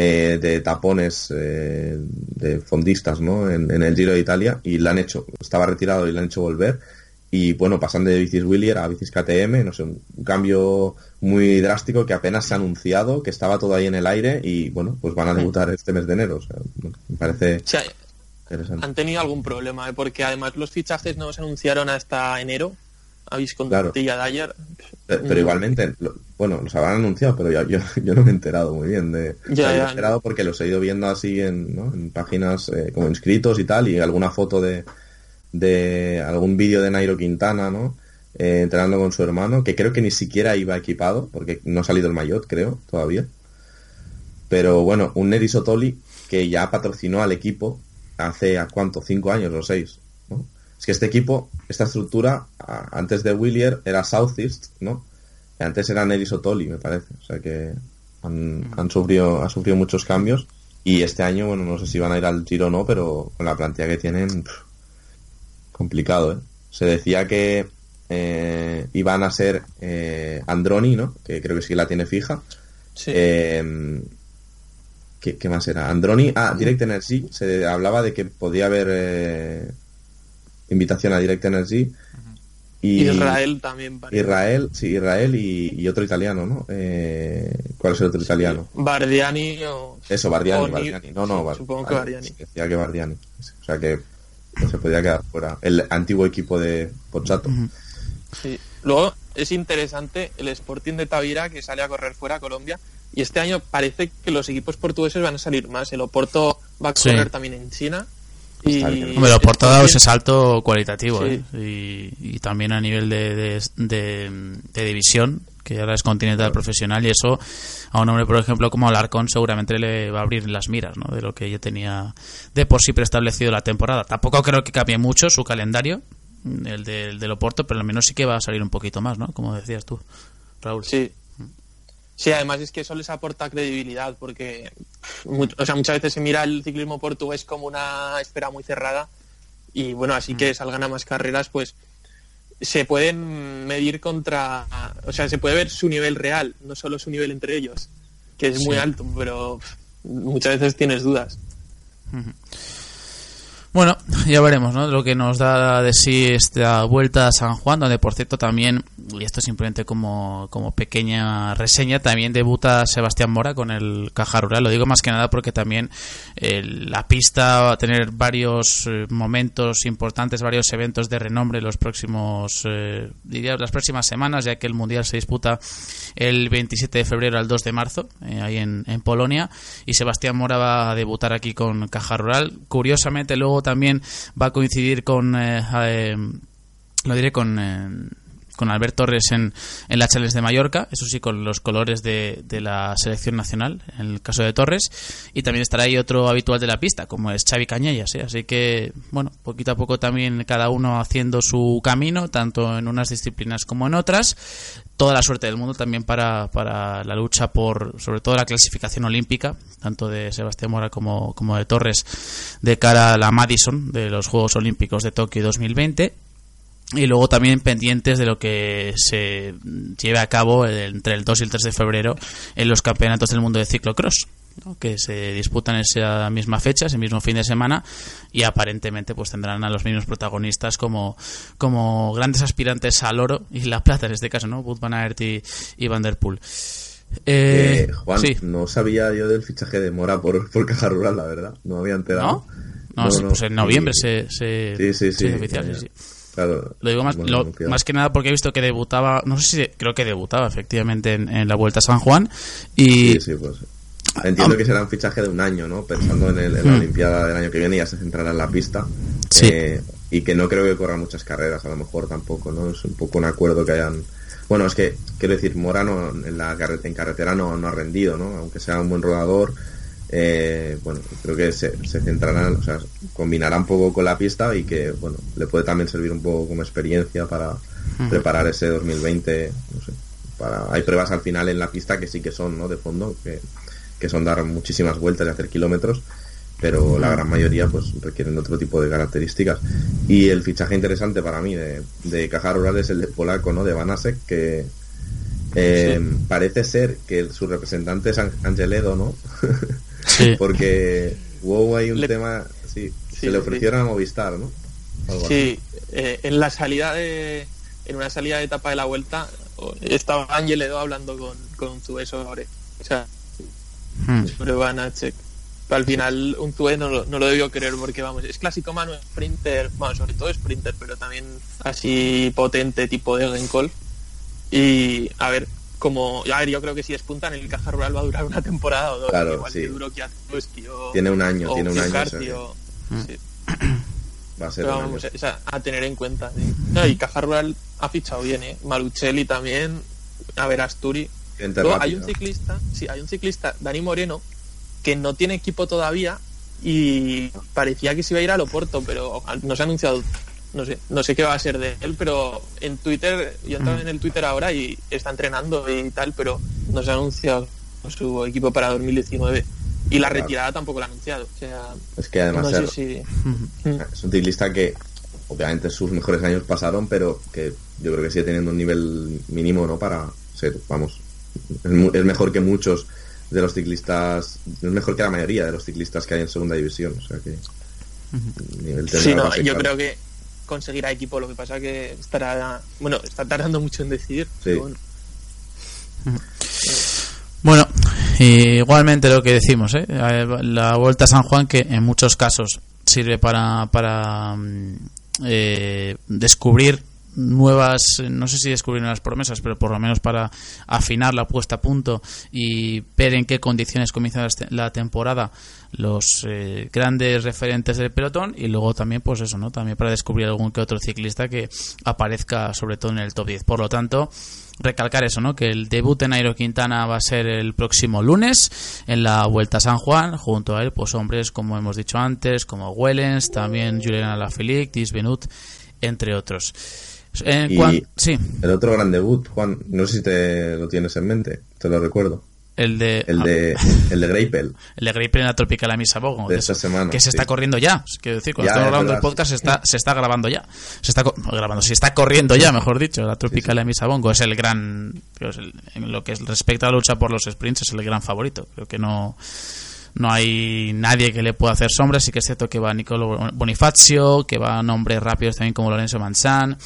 eh, de tapones eh, de fondistas ¿no? En, en el Giro de Italia y le han hecho, estaba retirado y le han hecho volver y bueno, pasan de bicis Willier a bicis KTM, no sé, un, cambio muy drástico que apenas se ha anunciado, que estaba todo ahí en el aire y bueno, pues van a debutar este mes de enero, o sea, me parece interesante. han tenido algún problema, ¿eh? porque además los fichajes no se anunciaron hasta enero. Habéis Claro. Pero, pero igualmente, lo- bueno, los habrán anunciado, pero yo, yo, yo no me he enterado muy bien de... o sea, Ya, me he enterado porque los he ido viendo así en, ¿no? en páginas eh, como inscritos y tal, y alguna foto de, de algún vídeo de Nairo Quintana, ¿no? Eh, entrenando con su hermano, que creo que ni siquiera iba equipado, porque no ha salido el maillot, creo, todavía. Pero bueno, un Neri Sotoli que ya patrocinó al equipo hace, ¿a cuánto? ¿Cinco años o seis? ¿no? Es que este equipo, esta estructura, antes de Willier era Southeast, ¿no? Y antes era Neris Otoli, me parece. O sea que han, han sufrido, ha sufrido muchos cambios. Y este año, bueno, no sé si van a ir al tiro o no, pero con la plantilla que tienen, complicado, ¿eh? Se decía que eh, iban a ser eh, Androni, ¿no? Que creo que sí la tiene fija. Sí. Eh, ¿qué, qué más era? Androni. Ah, Direct Energy. Se hablaba de que podía haber invitación a Direct Energy. Y Israel también parece. Israel, sí, Israel y, y otro italiano, ¿no? Eh, ¿Cuál es el otro italiano? Bardiani o... Eso, Bardiani, o Bardiani. No, no, Supongo que Bardiani. Decía que Bardiani. O sea que no se podía quedar fuera. El antiguo equipo de Pochato. Sí. Luego es interesante el Sporting de Tavira que sale a correr fuera a Colombia y este año parece que los equipos portugueses van a salir más. El Oporto va a Sí. correr también en China. Y. Hombre, lo por todo Sporting- ese salto cualitativo, Sí. ¿eh? y, y también a nivel de, de, de- de división, que ahora es continental profesional, y eso a un hombre, por ejemplo, como Alarcón, seguramente le va a abrir las miras, ¿no? De lo que ya tenía de por sí preestablecido la temporada. Tampoco creo que cambie mucho su calendario, el del del Oporto, pero al menos sí que va a salir un poquito más, ¿no? Como decías tú, Raúl. Sí. Sí, además es que eso les aporta credibilidad porque o sea, muchas veces se mira el ciclismo portugués como una espera muy cerrada y bueno, así que salgan a más carreras, pues se pueden medir contra, o sea, se puede ver su nivel real, no solo su nivel entre ellos, que es muy Sí. alto, pero muchas veces tienes dudas. Bueno, ya veremos, ¿no? Lo que nos da de sí esta vuelta a San Juan, donde por cierto también, y esto simplemente como, como pequeña reseña, también debuta Sebastián Mora con el Caja Rural. Lo digo más que nada porque también eh, la pista va a tener varios eh, momentos importantes, varios eventos de renombre los próximos, eh, diría, las próximas semanas, ya que el Mundial se disputa el 27 de febrero al 2 de marzo, ahí en Polonia, y Sebastián Mora va a debutar aquí con Caja Rural. Curiosamente, luego también va a coincidir con, eh, eh, lo diré, con... eh, con Albert Torres en, en la Challenge de Mallorca, eso sí, con los colores de, de la selección nacional, en el caso de Torres, y también estará ahí otro habitual de la pista, como es Xavi Cañellas, ¿eh? así que, bueno, poquito a poco también cada uno haciendo su camino, tanto en unas disciplinas como en otras, toda la suerte del mundo también para, para la lucha por, sobre todo la clasificación olímpica, tanto de Sebastián Mora como, como de Torres, de cara a la Madison de los Juegos Olímpicos de Tokio 2020 y luego también pendientes de lo que se lleve a cabo entre el 2 y el 3 de febrero en los campeonatos del mundo de ciclocross ¿no? que se disputan esa misma fecha, ese mismo fin de semana y aparentemente pues tendrán a los mismos protagonistas como, como grandes aspirantes al oro y la plata en este caso, ¿no? Wout van Aert y, y Van der Poel. Eh, Eh, Juan, sí. no sabía yo del fichaje de Mora por, por Caja Rural, la verdad. No había enterado. ¿No? No, sí, pues en noviembre Y- se, se, Sí, sí, se sí. oficial, sí, sí. Claro. Lo digo más, Bueno, lo- anunciado. más que nada porque he visto que debutaba, no sé si creo que debutaba efectivamente en, en la Vuelta a San Juan y Sí, sí, pues. Entiendo que será un fichaje de un año, ¿no? Pensando en, el- en la Hmm. Olimpiada del año que viene, ya se centrará en la pista. Sí. Eh, y que no creo que corra muchas carreras, a lo mejor tampoco, ¿no? Es un poco un acuerdo que hayan. Bueno, es que, quiero decir, Mora no, en, la en carretera no, no ha rendido, ¿no? Aunque sea un buen rodador, eh, bueno, creo que se, se centrarán, o sea, combinará un poco con la pista y que, bueno, le puede también servir un poco como experiencia para preparar ese 2020, no sé. Para, hay pruebas al final en la pista que sí que son, ¿no? De fondo, que, que son dar muchísimas vueltas y hacer kilómetros, pero la gran mayoría pues requieren otro tipo de características. Y el fichaje interesante para mí de, de Caja Rural es el de polaco, ¿no? De Banasek, que eh, parece ser que su representante es An- Angeledo, ¿no? Sí. Porque hubo ahí un Le- tema, sí, Sí, se le sí. ofrecieron a Movistar, ¿no? Algo. Sí, eh, en la salida de, en una salida de etapa de la vuelta estaba Ángel Edo hablando con, con Zue sobre, o sea, Hmm. sobre Van Achek. Pero al final un Zue no, lo- no lo debió creer porque vamos, es clásico mano sprinter, bueno, sobre todo sprinter, pero también así potente tipo de Gencol. Y a ver, como, a ver, yo creo que si despuntan el Caja Rural va a durar una temporada o dos, Claro, igual sí. que duró Kwiatkowski o Tiene un año, o tiene un año. o- sí. va a ser Pero un año. vamos, es a, a tener en cuenta. sí. No, y Caja Rural ha fichado bien, ¿eh? Maruchelli también. A ver, Asturi. Luego hay un ciclista, sí, hay un ciclista, Dani Moreno, que no tiene equipo todavía, y parecía que se iba a ir al Oporto, pero no se ha anunciado. No sé, no sé qué va a ser de él, pero en Twitter, yo he entrado en el Twitter ahora y está entrenando y tal, pero no se ha anunciado su equipo para 2019. Y la Claro. retirada tampoco la ha anunciado. O sea, Es que además no sé era- si. es un ciclista que obviamente sus mejores años pasaron, pero que yo creo que sigue teniendo un nivel mínimo no para ser, vamos, es, mejor que muchos de los ciclistas, es mejor que la mayoría de los ciclistas que hay en segunda división, o sea que el nivel Sí, no, yo creo que conseguirá equipo. Lo que pasa que estará. Bueno, está tardando mucho en decidir. pero bueno. Bueno, igualmente lo que decimos, ¿eh? Eh, la Vuelta a San Juan que en muchos casos sirve para, para mm, eh, descubrir nuevas, no sé si descubrir nuevas promesas, pero por lo menos para afinar la puesta a punto y ver en qué condiciones comienza la este- la temporada los eh, grandes referentes del pelotón y luego también pues eso, ¿no? También para descubrir algún que otro ciclista que aparezca sobre todo en el top 10. Por lo tanto, recalcar eso, ¿no? Que el debut de Nairo Quintana va a ser el próximo lunes en la Vuelta a San Juan, junto a él, pues hombres como hemos dicho antes, como Wellens, también Julian Alaphilippe, Tis Benut, entre otros. En Y sí, el otro gran debut, Juan, no sé si te lo tienes en mente, te lo recuerdo. el de El de, el de Greipel, el de Greipel en la Tropical Amisa Bogo, de esta es- semana. que se sí. está corriendo ya. Quiero decir, cuando estamos es grabando el podcast se está, se está grabando ya. Se está grabando, se está corriendo ya, mejor dicho. La Tropical sí. Amisa Bongo es el gran, en lo que es- respecta a la lucha por los sprints, es el gran favorito. Creo que no, no hay nadie que le pueda hacer sombra. Sí que es cierto que va Nicolo Bonifacio, que va nombres rápidos también como Lorenzo Manzán.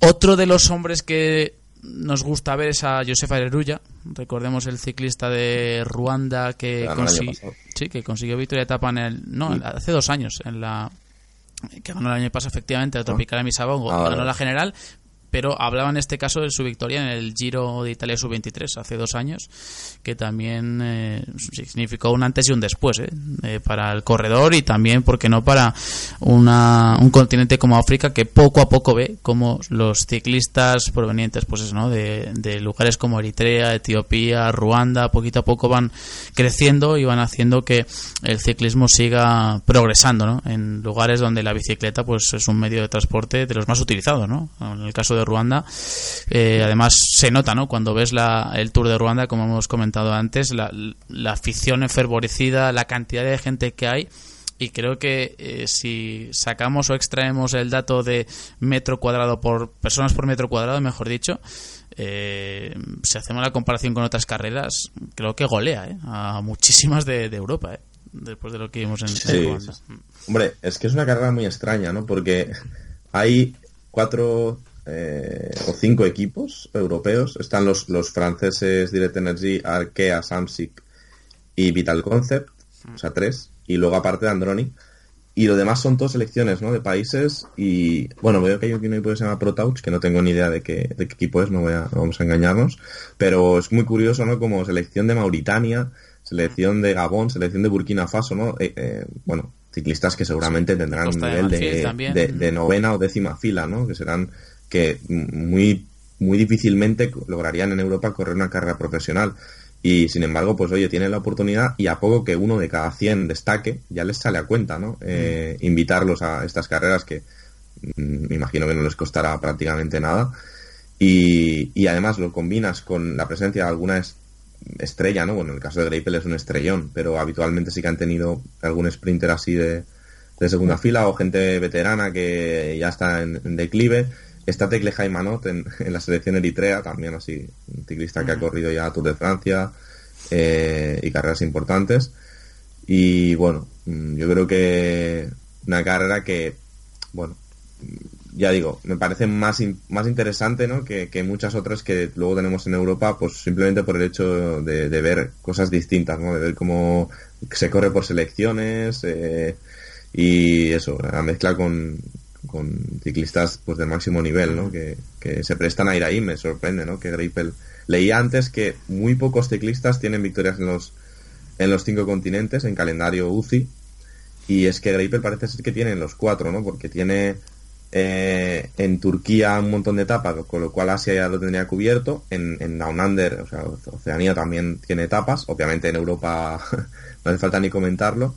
Otro de los hombres que nos gusta ver es a Josefa Areruya. Recordemos el ciclista de Ruanda que, sí, consiguió victoria de etapa en el. No, Sí. hace dos años, en la. Que ganó el año pasado, efectivamente, la Tropical de Misabongo. Ah, ganó la general, pero hablaba en este caso de su victoria en el Giro de Italia Sub-23 hace dos años, que también eh, significó un antes y un después eh, eh, para el corredor y también, ¿por qué no?, para una, un continente como África que poco a poco ve como los ciclistas provenientes pues eso, ¿no? de, de lugares como Eritrea, Etiopía, Ruanda, poquito a poco van creciendo y van haciendo que el ciclismo siga progresando ¿no? en lugares donde la bicicleta pues es un medio de transporte de los más utilizados. ¿no? En el caso de Ruanda, eh, además se nota ¿no? cuando ves la, el Tour de Ruanda, como hemos comentado antes, la, la afición enfervorecida, la cantidad de gente que hay. Y creo que eh, si sacamos o extraemos el dato de metro cuadrado por personas por metro cuadrado, mejor dicho, eh, si hacemos la comparación con otras carreras, creo que golea ¿eh? a muchísimas de, de Europa, ¿eh? después de lo que vimos en, Ruanda. Hombre, es que es una carrera muy extraña, ¿no? Porque hay cuatro eh, o cinco equipos europeos. Están los, los franceses Direct Energy, Arkea, Samsic y Vital Concept, o sea, tres. Y luego aparte de Androni. Y lo demás son todas selecciones, ¿no? De países. Y bueno, veo que hay un equipo que se llama ProTouch, que no tengo ni idea de qué, de qué equipo es, no, voy a, no vamos a engañarnos. Pero es muy curioso, ¿no? Como selección de Mauritania, selección de Gabón, selección de Burkina Faso, ¿no? Eh, eh, bueno, ciclistas que seguramente tendrán un Costa nivel de- de novena o décima fila, ¿no? Que serán que muy muy difícilmente lograrían en Europa correr una carrera profesional. Y sin embargo, pues oye, tienen la oportunidad y a poco que uno de cada 100 destaque, ya les sale a cuenta, ¿no? Eh, Invitarlos a estas carreras que mm, me imagino que no les costará prácticamente nada. Y, y además lo combinas con la presencia de alguna es- estrella, ¿no? Bueno, en el caso de Greipel es un estrellón, pero habitualmente sí que han tenido algún sprinter así de, de segunda fila o gente veterana que ya está en, en declive. Está Tecle Jaimanot en, en la selección eritrea, también así, un ciclista que ha corrido ya Tour de Francia eh, y carreras importantes. Y bueno, mm, yo creo que una carrera que, bueno, ya digo, me parece más, in- más interesante ¿no? que, que muchas otras que luego tenemos en Europa, pues simplemente por el hecho de, de ver cosas distintas, ¿no? de ver cómo se corre por selecciones eh, y eso, la mezcla con, con ciclistas pues del máximo nivel, ¿no? que, que se prestan a ir ahí, me sorprende, ¿no? que Greipel... Leía antes que muy pocos ciclistas tienen victorias en los, en los cinco continentes, en calendario UCI, y es que Greipel parece ser que tiene en los cuatro, ¿no? Porque tiene eh, en Turquía un montón de etapas, con lo cual Asia ya lo tendría cubierto. En, en Down Under, o sea, Oceanía también tiene etapas. Obviamente en Europa no hace falta ni comentarlo.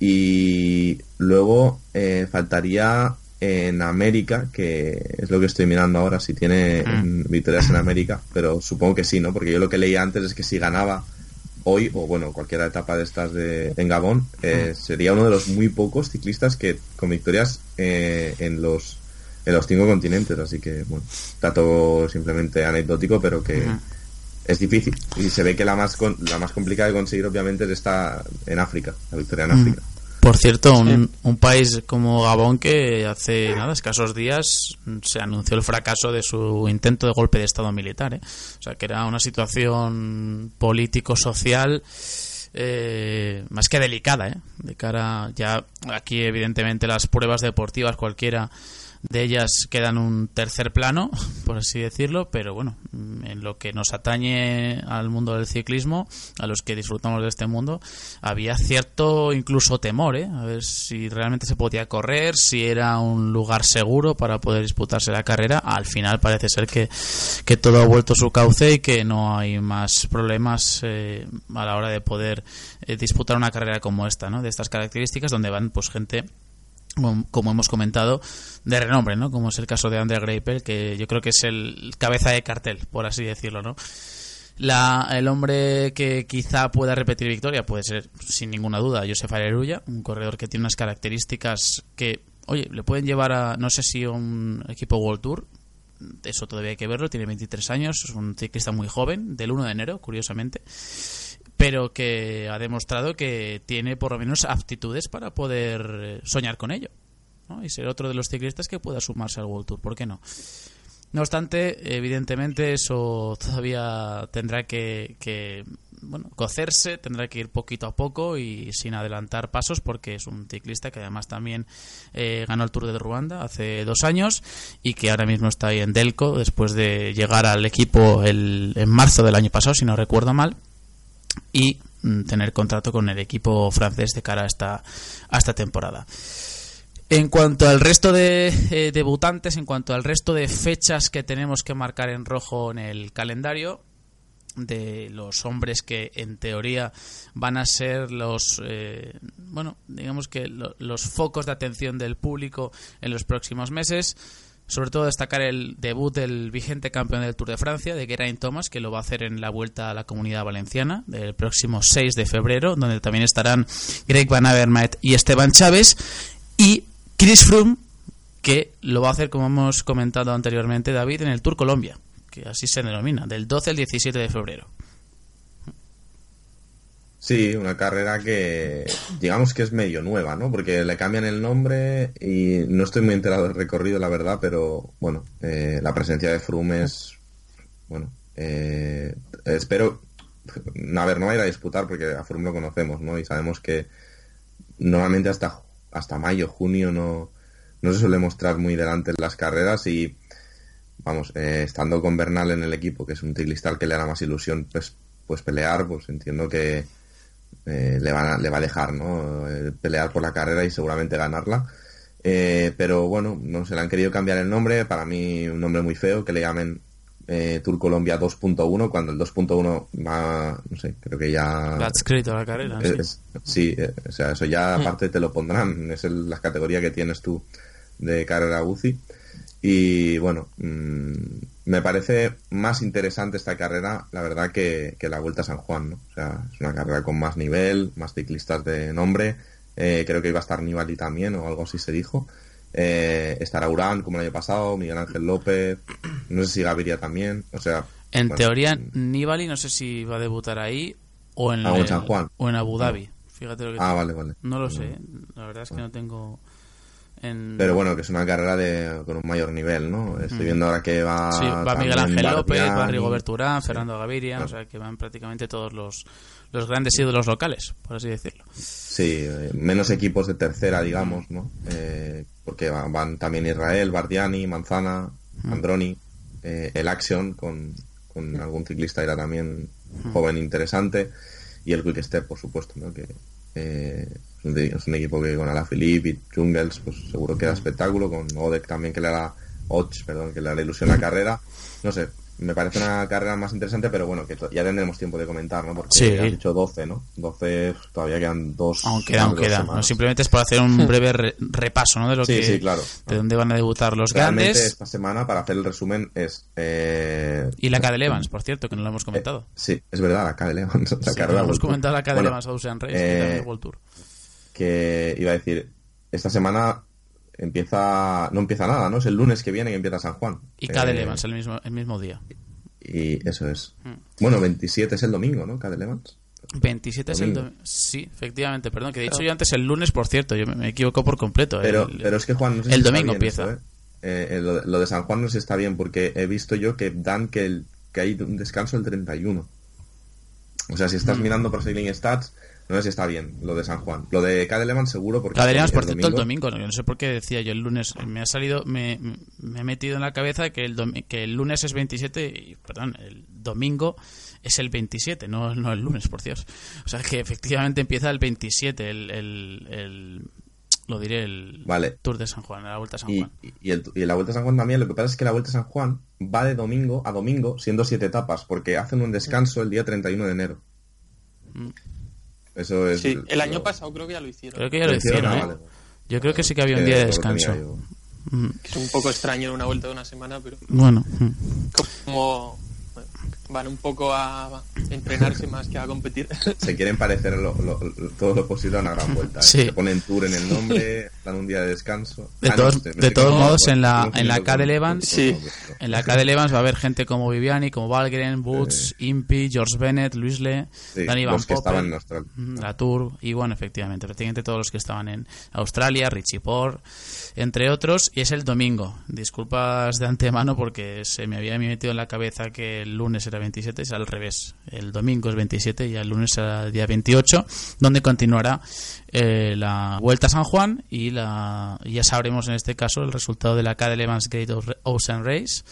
Y luego eh, faltaría en América, que es lo que estoy mirando ahora, si tiene mm, victorias en América, pero supongo que sí, ¿no? Porque yo lo que leía antes es que si ganaba hoy, o bueno, cualquier etapa de estas de, en Gabón, eh, sería uno de los muy pocos ciclistas que con victorias eh, en los en los cinco continentes, así que bueno, dato simplemente anecdótico, pero que es difícil y se ve que la más con- la más complicada de conseguir obviamente es esta en África, la victoria en África. Por cierto, un, un país como Gabón que hace nada, escasos días se anunció el fracaso de su intento de golpe de Estado militar. ¿eh? O sea, que era una situación político-social eh, más que delicada. ¿eh? De cara, ya aquí evidentemente las pruebas deportivas cualquiera de ellas quedan un tercer plano, por así decirlo, pero bueno, mm, en lo que nos atañe al mundo del ciclismo, a los que disfrutamos de este mundo, había cierto incluso temor, ¿eh? a ver si realmente se podía correr, si era un lugar seguro para poder disputarse la carrera. Al final parece ser que, que todo ha vuelto a su cauce y que no hay más problemas eh, a la hora de poder eh, disputar una carrera como esta, ¿no? de estas características, donde van pues gente como hemos comentado, de renombre, ¿no? Como es el caso de Andrea Greipel, que yo creo que es el cabeza de cartel, por así decirlo, ¿no? La, el hombre que quizá pueda repetir victoria puede ser, sin ninguna duda, Josef Areruya, un corredor que tiene unas características que, oye, le pueden llevar a, no sé si un equipo World Tour, eso todavía hay que verlo, tiene 23 años, es un ciclista muy joven, del 1 de enero, curiosamente, pero que ha demostrado que tiene por lo menos aptitudes para poder eh, soñar con ello y ser otro de los ciclistas que pueda sumarse al World Tour, ¿por qué no? No obstante, evidentemente eso todavía tendrá que, que, bueno, cocerse, tendrá que ir poquito a poco y sin adelantar pasos porque es un ciclista que además también eh, ganó el Tour de Ruanda hace dos años y que ahora mismo está ahí en Delco después de llegar al equipo el, en marzo del año pasado, si no recuerdo mal, y mm, tener contrato con el equipo francés de cara a esta, esta temporada. En cuanto al resto de eh, debutantes, en cuanto al resto de fechas que tenemos que marcar en rojo en el calendario, de los hombres que en teoría van a ser los eh, bueno digamos que lo- los focos de atención del público en los próximos meses sobre todo destacar el debut del vigente campeón del Tour de Francia, de Geraint Thomas, que lo va a hacer en la vuelta a la Comunidad Valenciana del próximo 6 de febrero, donde también estarán Greg Van Avermaet y Esteban Chávez. Y Chris Froome, que lo va a hacer, como hemos comentado anteriormente, David, en el Tour Colombia, que así se denomina, del 12 al 17 de febrero. Sí, una carrera que digamos que es medio nueva, ¿no? Porque le cambian el nombre y no estoy muy enterado del recorrido, la verdad, pero bueno, eh, la presencia de Froome es, bueno, eh, espero, a ver, no va a ir a disputar porque a Froome lo conocemos, ¿no? Y sabemos que normalmente hasta, hasta mayo, junio no, no se suele mostrar muy delante en las carreras y vamos, eh, estando con Bernal en el equipo, que es un ciclista al que le hará más ilusión pues, pues pelear, pues entiendo que eh, le, van a- le va a dejar ¿no? Eh, pelear por la carrera y seguramente ganarla. Eh, pero bueno, no se le han querido cambiar el nombre, para mí un nombre muy feo, que le llamen eh, Tour Colombia 2.1, cuando el 2.1 va, no sé, creo que ya... Lo ha escrito la carrera. sí. Es- sí, o sea, eso ya aparte te lo pondrán, es el- la categoría que tienes tú de carrera UCI. Y bueno, mm, me parece más interesante esta carrera, la verdad, que, que la Vuelta a San Juan, ¿no? O sea, es una carrera con más nivel, más ciclistas de nombre. Eh, creo que iba a estar Nibali también, o algo así se dijo. Eh, estará Urán, como el año pasado, Miguel Ángel López, no sé si Gaviria también, o sea... En bueno, teoría, Nibali no sé si va a debutar ahí o en, Ah, el- San Juan. o en Abu Dhabi. Fíjate lo que Ah, vale, vale. No lo sé. La verdad es que no tengo. En... Pero bueno, que es una carrera de, con un mayor nivel, ¿no? Estoy viendo ahora que va. Sí, va Miguel Ángel López, va. Rigoberto Urán, Sí. Fernando Gaviria, Claro. o sea que van prácticamente todos los, los grandes ídolos locales, por así decirlo. Sí, eh, menos equipos de tercera, digamos, ¿no? Eh, porque van, van también Israel, Bardiani, Manzana. Androni, eh, el Action con, con algún ciclista era también joven interesante y el Quick Step, por supuesto, ¿no? Que eh, es, un, es un equipo que con Alaphilippe y Jungles, pues seguro que da espectáculo, con Odek también que le da Och, perdón, que le da ilusión a la carrera. No sé, me parece una carrera más interesante, pero bueno, que ya tendremos tiempo de comentar, ¿no? Porque Sí. has dicho 12, ¿no? 12, todavía quedan dos. Aún queda, aún queda. No, simplemente es por hacer un breve re- repaso, ¿no? De lo Sí, que, sí, claro. de dónde van a debutar los Realmente grandes. esta semana, para hacer el resumen, es... eh, Y la Cadel Evans, por cierto, que no lo hemos comentado. Sí, es verdad, la Cadel Evans. La Sí, carrera no hemos comentado la Cadel Bueno, Evans Ocean Race, eh, que es World Tour. Que iba a decir, esta semana empieza, no empieza nada, ¿no? Es el lunes que viene que empieza San Juan. Y Cadel Eh, Evans el mismo, el mismo día. Y eso es. Mm. Bueno, 27 es el domingo, ¿no? Cadel Evans. 27 es el Domingo. Sí, efectivamente, perdón, que he dicho yo antes el lunes, por cierto, yo me, me equivoco por completo. Pero, el, pero es que Juan, no sé el si domingo empieza. ¿eh? Eh, eh, lo, lo de San Juan no sé si está bien porque he visto yo que dan que, el, que hay un descanso el 31. O sea, si estás Mm. mirando por Sailing Stats, no sé si está bien lo de San Juan. Lo de Cadel Evans seguro porque Cadel es Evans, el por cierto, el domingo, no, yo no sé por qué decía yo el lunes, me ha salido, me, me he metido en la cabeza que el, que el lunes es 27 y, perdón, el domingo es el 27, no, no el lunes, por Dios. O sea que efectivamente empieza el 27, el, el, el- lo diré, el Vale. Tour de San Juan, la Vuelta a San Y, Juan. y, el- y la Vuelta a San Juan también, lo que pasa es que la Vuelta a San Juan va de domingo a domingo, siendo siete etapas, porque hacen un descanso el día 31 de enero. Eso es... Sí, el año lo- pasado creo que ya lo hicieron. Creo que ya lo hicieron, ah, ¿eh? vale. Yo creo que sí que había un día de lo descanso. Mm, es un poco extraño en una vuelta de una semana, pero Bueno, mm. como van un poco a entrenarse más que a competir. Se quieren parecer lo- lo- lo- todo lo posible a una gran vuelta. ¿eh? Sí. Se ponen tour en el nombre, dan un día de descanso. De Ah, todos- este- de todos no, modos, bueno, en la- en la Cadel Evans- Sí. En la Cadel Evans va a haber gente como Viviani, como Valgren, Boots, Impey, George Bennett, Luis Le, Sí, Danny Van los que estaban en Poppel, Australia. mm, la Tour y bueno, efectivamente, prácticamente todos los que estaban en Australia, Richie Port, entre otros, y es el domingo. Disculpas de antemano porque se me había metido en la cabeza que el lunes era 27, es al revés. El domingo es 27 y el lunes será el día 28, donde continuará eh, la Vuelta a San Juan y la ya sabremos en este caso el resultado de la Cadel Evans Great Ocean Race.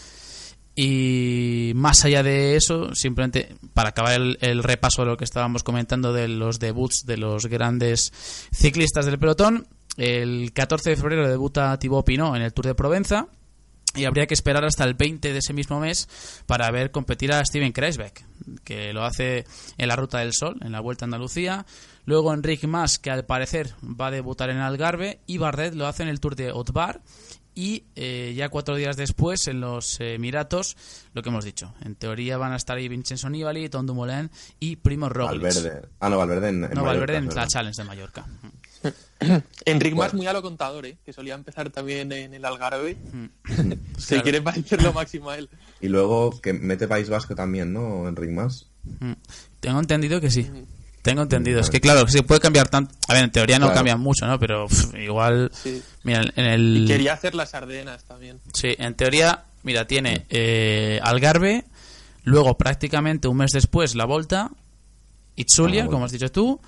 Y más allá de eso, simplemente para acabar el, el repaso de lo que estábamos comentando de los debuts de los grandes ciclistas del pelotón, el 14 de febrero debuta Thibaut Pinot en el Tour de Provenza y habría que esperar hasta el 20 de ese mismo mes para ver competir a Steven Kreisbeck, que lo hace en la Ruta del Sol, en la Vuelta a Andalucía. Luego Enric Mas, que al parecer va a debutar en Algarve, y Bardet lo hace en el Tour de Otvar. Y eh, ya cuatro días después, en los eh, Emiratos, lo que hemos dicho. En teoría van a estar ahí Vincenzo Nibali, Tom Dumoulin y Primo Roglic. Valverde. Ah, no, Valverde en, en No, Mallorca, Valverde en es la. Challenge de Mallorca. Enric Bueno. más muy a lo contador, ¿eh? que solía empezar también en el Algarve. Se Claro. quiere parecer lo máximo a él. Y luego que mete País Vasco también, ¿no? Enric Mas. Mm. Tengo entendido que sí. Tengo entendido. Es que claro, se puede cambiar tanto. A ver, en teoría no Claro. cambia mucho, ¿no? Pero pff, igual. Sí. Mira, en el. Y quería hacer las Ardenas también. Sí, en teoría, mira, tiene eh, Algarve, luego prácticamente un mes después la Volta, Itzulia, Ah, como has dicho tú,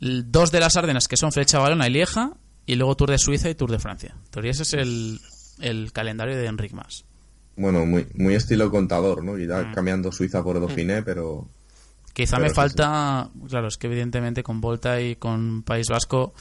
dos de las Ardenas que son Flecha Balona y Lieja, y luego Tour de Suiza y Tour de Francia. En teoría ese es el, el calendario de Enric Mas. Bueno, muy, muy estilo contador, ¿no? Y ya Mm. cambiando Suiza por Dauphiné, pero... Quizá Pero me sí, falta, claro, es que evidentemente con Volta y con País Vasco,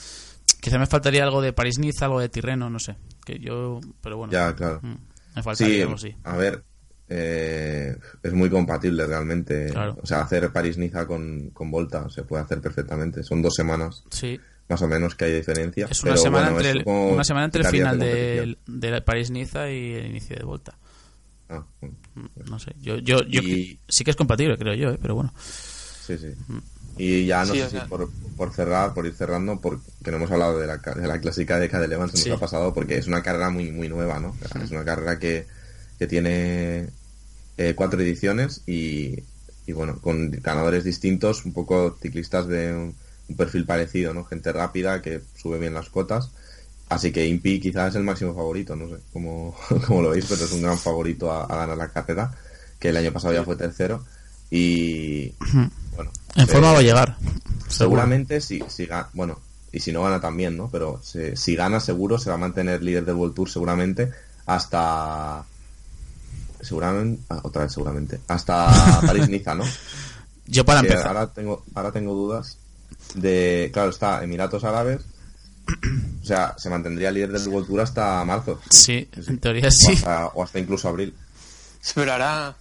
quizá me faltaría algo de París-Niza, algo de Tirreno, no sé. Que yo, pero bueno. Ya, claro. mm, Me faltaría Sí, algo así. a ver, eh, es muy compatible realmente. Claro. O sea, hacer París-Niza con, con Volta se puede hacer perfectamente. Son dos semanas Sí. más o menos que hay diferencia. Es una pero semana, bueno, entre el, una semana entre el final de de París-Niza y el inicio de Volta. Ah, bueno, Mm, No sé. Yo, yo, yo Y- sí que es compatible, creo yo, ¿eh? pero bueno. sí, sí. Y ya no Sí, sé si por, por cerrar, por ir cerrando, porque no hemos hablado de la, de la clásica de Cadel Evans, nos Sí. ha pasado porque es una carrera muy muy nueva, ¿no? Es una carrera que, que tiene eh, cuatro ediciones y, y bueno, con ganadores distintos, un poco ciclistas de un, un perfil parecido, ¿no? Gente rápida que sube bien las cotas. Así que Impi quizás es el máximo favorito, no sé cómo, cómo lo veis, pero es un gran favorito a, a ganar la carrera, que el año pasado ya fue tercero. Y bueno, En forma va a llegar. Seguramente si, si ga- bueno, y si no gana también, ¿no? Pero se- si gana seguro se va a mantener líder del World Tour seguramente hasta seguramente ah, otra vez seguramente hasta París Niza, ¿no? Yo para Que empezar. ahora tengo ahora tengo dudas de claro, está Emiratos Árabes. O sea, se mantendría líder del World Tour hasta marzo. Sí, en teoría O sí. hasta, o hasta incluso abril. Pero ahora,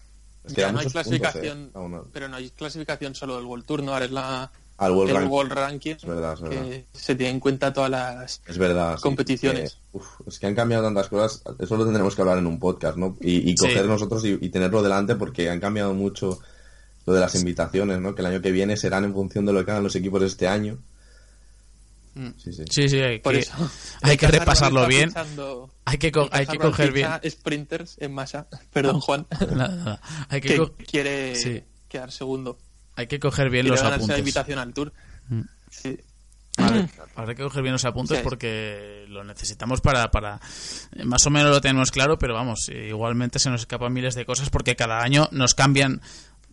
Es que Ya da no hay puntos, clasificación, eh, no. pero no hay clasificación solo del World Tour, ¿no? Ahora es la, Al World el Rank. World Ranking, Es verdad, es verdad. que se tiene en cuenta todas las... Es verdad. sí, competiciones. que, uf, es que han cambiado tantas cosas. Eso lo tendremos que hablar en un podcast, ¿no? Y, y Sí. coger nosotros y, y tenerlo delante porque han cambiado mucho lo de las invitaciones, ¿no? Que el año que viene serán en función de lo que hagan los equipos este año. Sí, sí. Sí, sí, hay Por que, eso. hay que repasarlo bien. Hay que, co- hay que coger bien. sprinters en masa. Perdón, Juan. Hay que, que quiere Sí. quedar segundo. hay que coger bien Quiere los ganarse la apuntes. invitación al Tour. Mm. Sí. Vale, Habrá que coger bien los apuntes Sí. porque lo necesitamos para, para... Más o menos lo tenemos claro, pero vamos, igualmente se nos escapan miles de cosas porque cada año nos cambian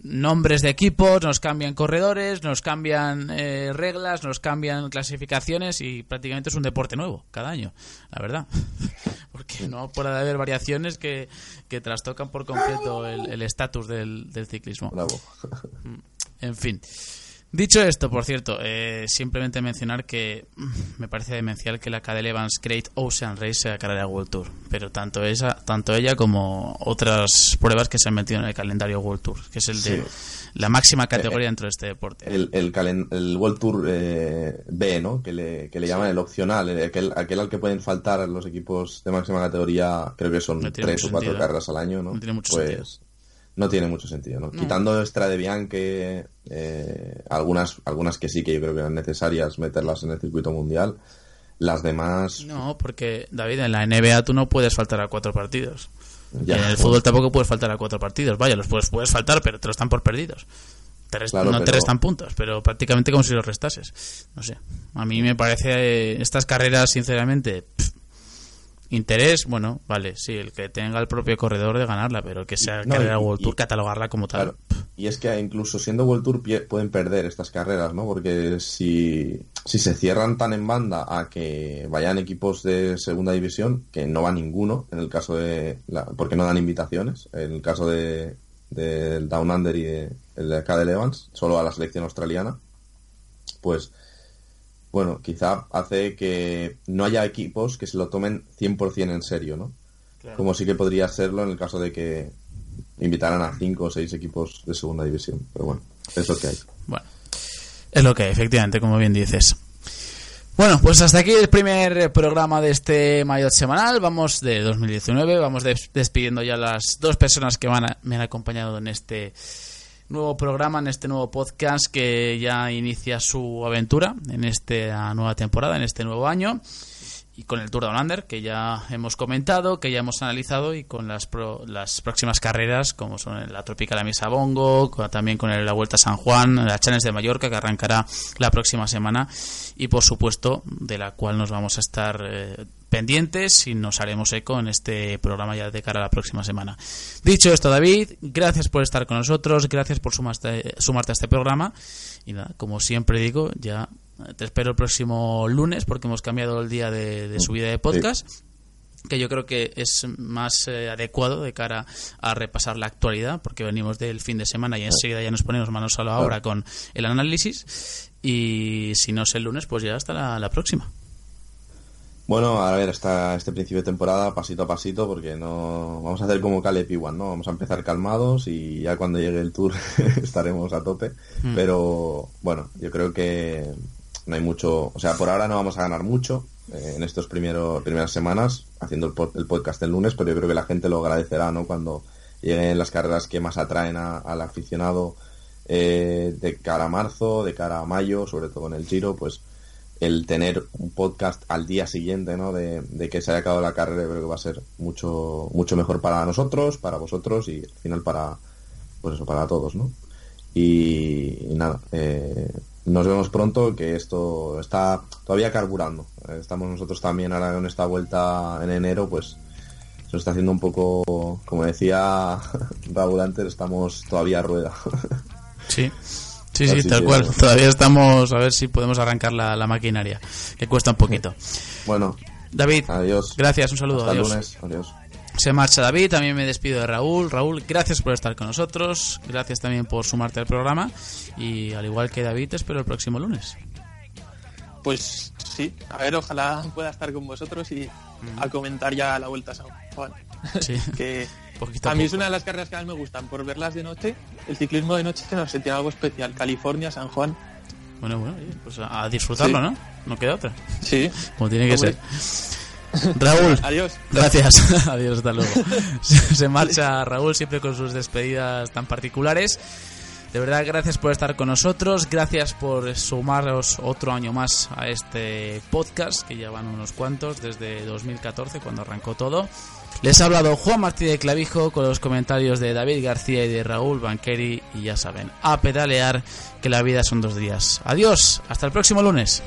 nombres de equipos, nos cambian corredores, nos cambian eh, reglas, nos cambian clasificaciones y prácticamente es un deporte nuevo cada año, la verdad. Porque no puede haber variaciones que, que trastocan por completo el estatus del, del ciclismo. Bravo. En fin. Dicho esto, por cierto, eh, simplemente mencionar que mm, me parece demencial que la Cadel Evans Great Ocean Race sea carrera World Tour, pero tanto esa, tanto ella como otras pruebas que se han metido en el calendario World Tour, que es el de la máxima categoría dentro de este deporte. El, el, calen- el World Tour eh, B, ¿no? Que le, que le llaman el opcional, el- aquel, aquel al que pueden faltar los equipos de máxima categoría, creo que son No tres o cuatro sentido, ¿eh? carreras al año, ¿no? No tiene mucho pues sentido. No tiene mucho sentido, ¿no? Quitando Extra de Bianche, eh, algunas, algunas que sí que yo creo que eran necesarias meterlas en el circuito mundial, las demás No, porque David, en la NBA tú no puedes faltar a cuatro partidos. Ya. en el fútbol tampoco puedes faltar a cuatro partidos. Vaya, los puedes, puedes faltar, pero te los están por perdidos. Te rest- Claro, no te restan puntos, pero prácticamente como si los restases. No sé. A mí me parece eh, estas carreras, sinceramente, pff, interés, bueno, vale, sí, el que tenga el propio corredor de ganarla, pero que sea No, carrera y- World y- Tour, catalogarla como tal. Claro. Y es que incluso siendo World Tour pie- pueden perder estas carreras, ¿no? Porque si, si se cierran tan en banda a que vayan equipos de segunda división, que no va ninguno, en el caso de... La, porque no dan invitaciones, en el caso de del Down Under y de, el de Cadel Evans, solo a la selección australiana, pues bueno, quizá hace que no haya equipos que se lo tomen 100% en serio, ¿no? Como sí que podría serlo en el caso de que invitaran a cinco o seis equipos de segunda división. Pero bueno, es lo que hay. Bueno, es lo que hay, efectivamente, como bien dices. Bueno, pues hasta aquí el primer programa de este Mayotte semanal. Vamos de 2019. Vamos des- despidiendo ya las dos personas que van a- me han acompañado en este nuevo programa, en este nuevo podcast que ya inicia su aventura en esta nueva temporada, en este nuevo año. Y con el Tour Down Under, que ya hemos comentado, que ya hemos analizado, y con las, pro- las próximas carreras, como son la Tropical Misa Bongo, también con el- la Vuelta a San Juan, la Challenge de Mallorca, que arrancará la próxima semana, y por supuesto, de la cual nos vamos a estar eh, pendientes y nos haremos eco en este programa ya de cara a la próxima semana. Dicho esto, David, gracias por estar con nosotros, gracias por sumarte, sumarte a este programa, y nada, como siempre digo, ya te espero el próximo lunes porque hemos cambiado el día de, de subida de podcast. Que yo creo que es más eh, adecuado de cara a repasar la actualidad, porque venimos del fin de semana y enseguida ya nos ponemos manos a la obra con el análisis. Y si no es el lunes, pues ya hasta la, la próxima. Bueno, a ver, hasta este principio de temporada, pasito a pasito, porque no vamos a hacer como Caleb Iwan, ¿no? Vamos a empezar calmados y ya cuando llegue el tour estaremos a tope. Pero bueno, yo creo que no hay mucho, o sea, por ahora no vamos a ganar mucho eh, en primeros primeras semanas haciendo el, pod- el podcast el lunes, pero yo creo que la gente lo agradecerá, ¿no? Cuando lleguen las carreras que más atraen al aficionado eh, de cara a marzo, de cara a mayo, sobre todo en el Giro, pues el tener un podcast al día siguiente, ¿no? De, de que se haya acabado la carrera, yo creo que va a ser mucho mucho mejor para nosotros, para vosotros y al final para pues eso, para todos, ¿no? Y, y nada, eh, nos vemos pronto, que esto está todavía carburando. Estamos nosotros también ahora con esta vuelta en enero, pues se nos está haciendo un poco, como decía Raúl antes, estamos todavía a rueda. Sí. Sí, sí, tal cual. bueno. Todavía estamos a ver si podemos arrancar la, la maquinaria, que cuesta un poquito. bueno, David, adiós. gracias, un saludo, Hasta adiós. lunes, adiós. Se marcha David, también me despido de Raúl. Raúl, gracias por estar con nosotros, gracias también por sumarte al programa y al igual que David, te espero el próximo lunes. Pues sí, a ver, ojalá pueda estar con vosotros y a comentar ya la vuelta a San Juan. Sí. que Poquito A mí es una de las carreras que más me gustan, por verlas de noche. El ciclismo de noche, no sé, tiene algo especial. California, San Juan. Bueno, bueno, pues a, a disfrutarlo, Sí. ¿no? No queda otra. Sí. Como tiene que Hombre. ser. Raúl, Adiós. gracias. Adiós, hasta luego. Se, marcha Raúl siempre con sus despedidas tan particulares. De verdad, gracias por estar con nosotros. Gracias por sumaros otro año más a este podcast, que ya van unos cuantos, desde 2014, cuando arrancó todo. Les ha hablado Juan Martí de Clavijo con los comentarios de David García y de Raúl Banqueri. Y ya saben, a pedalear que la vida son dos días. Adiós, hasta el próximo lunes.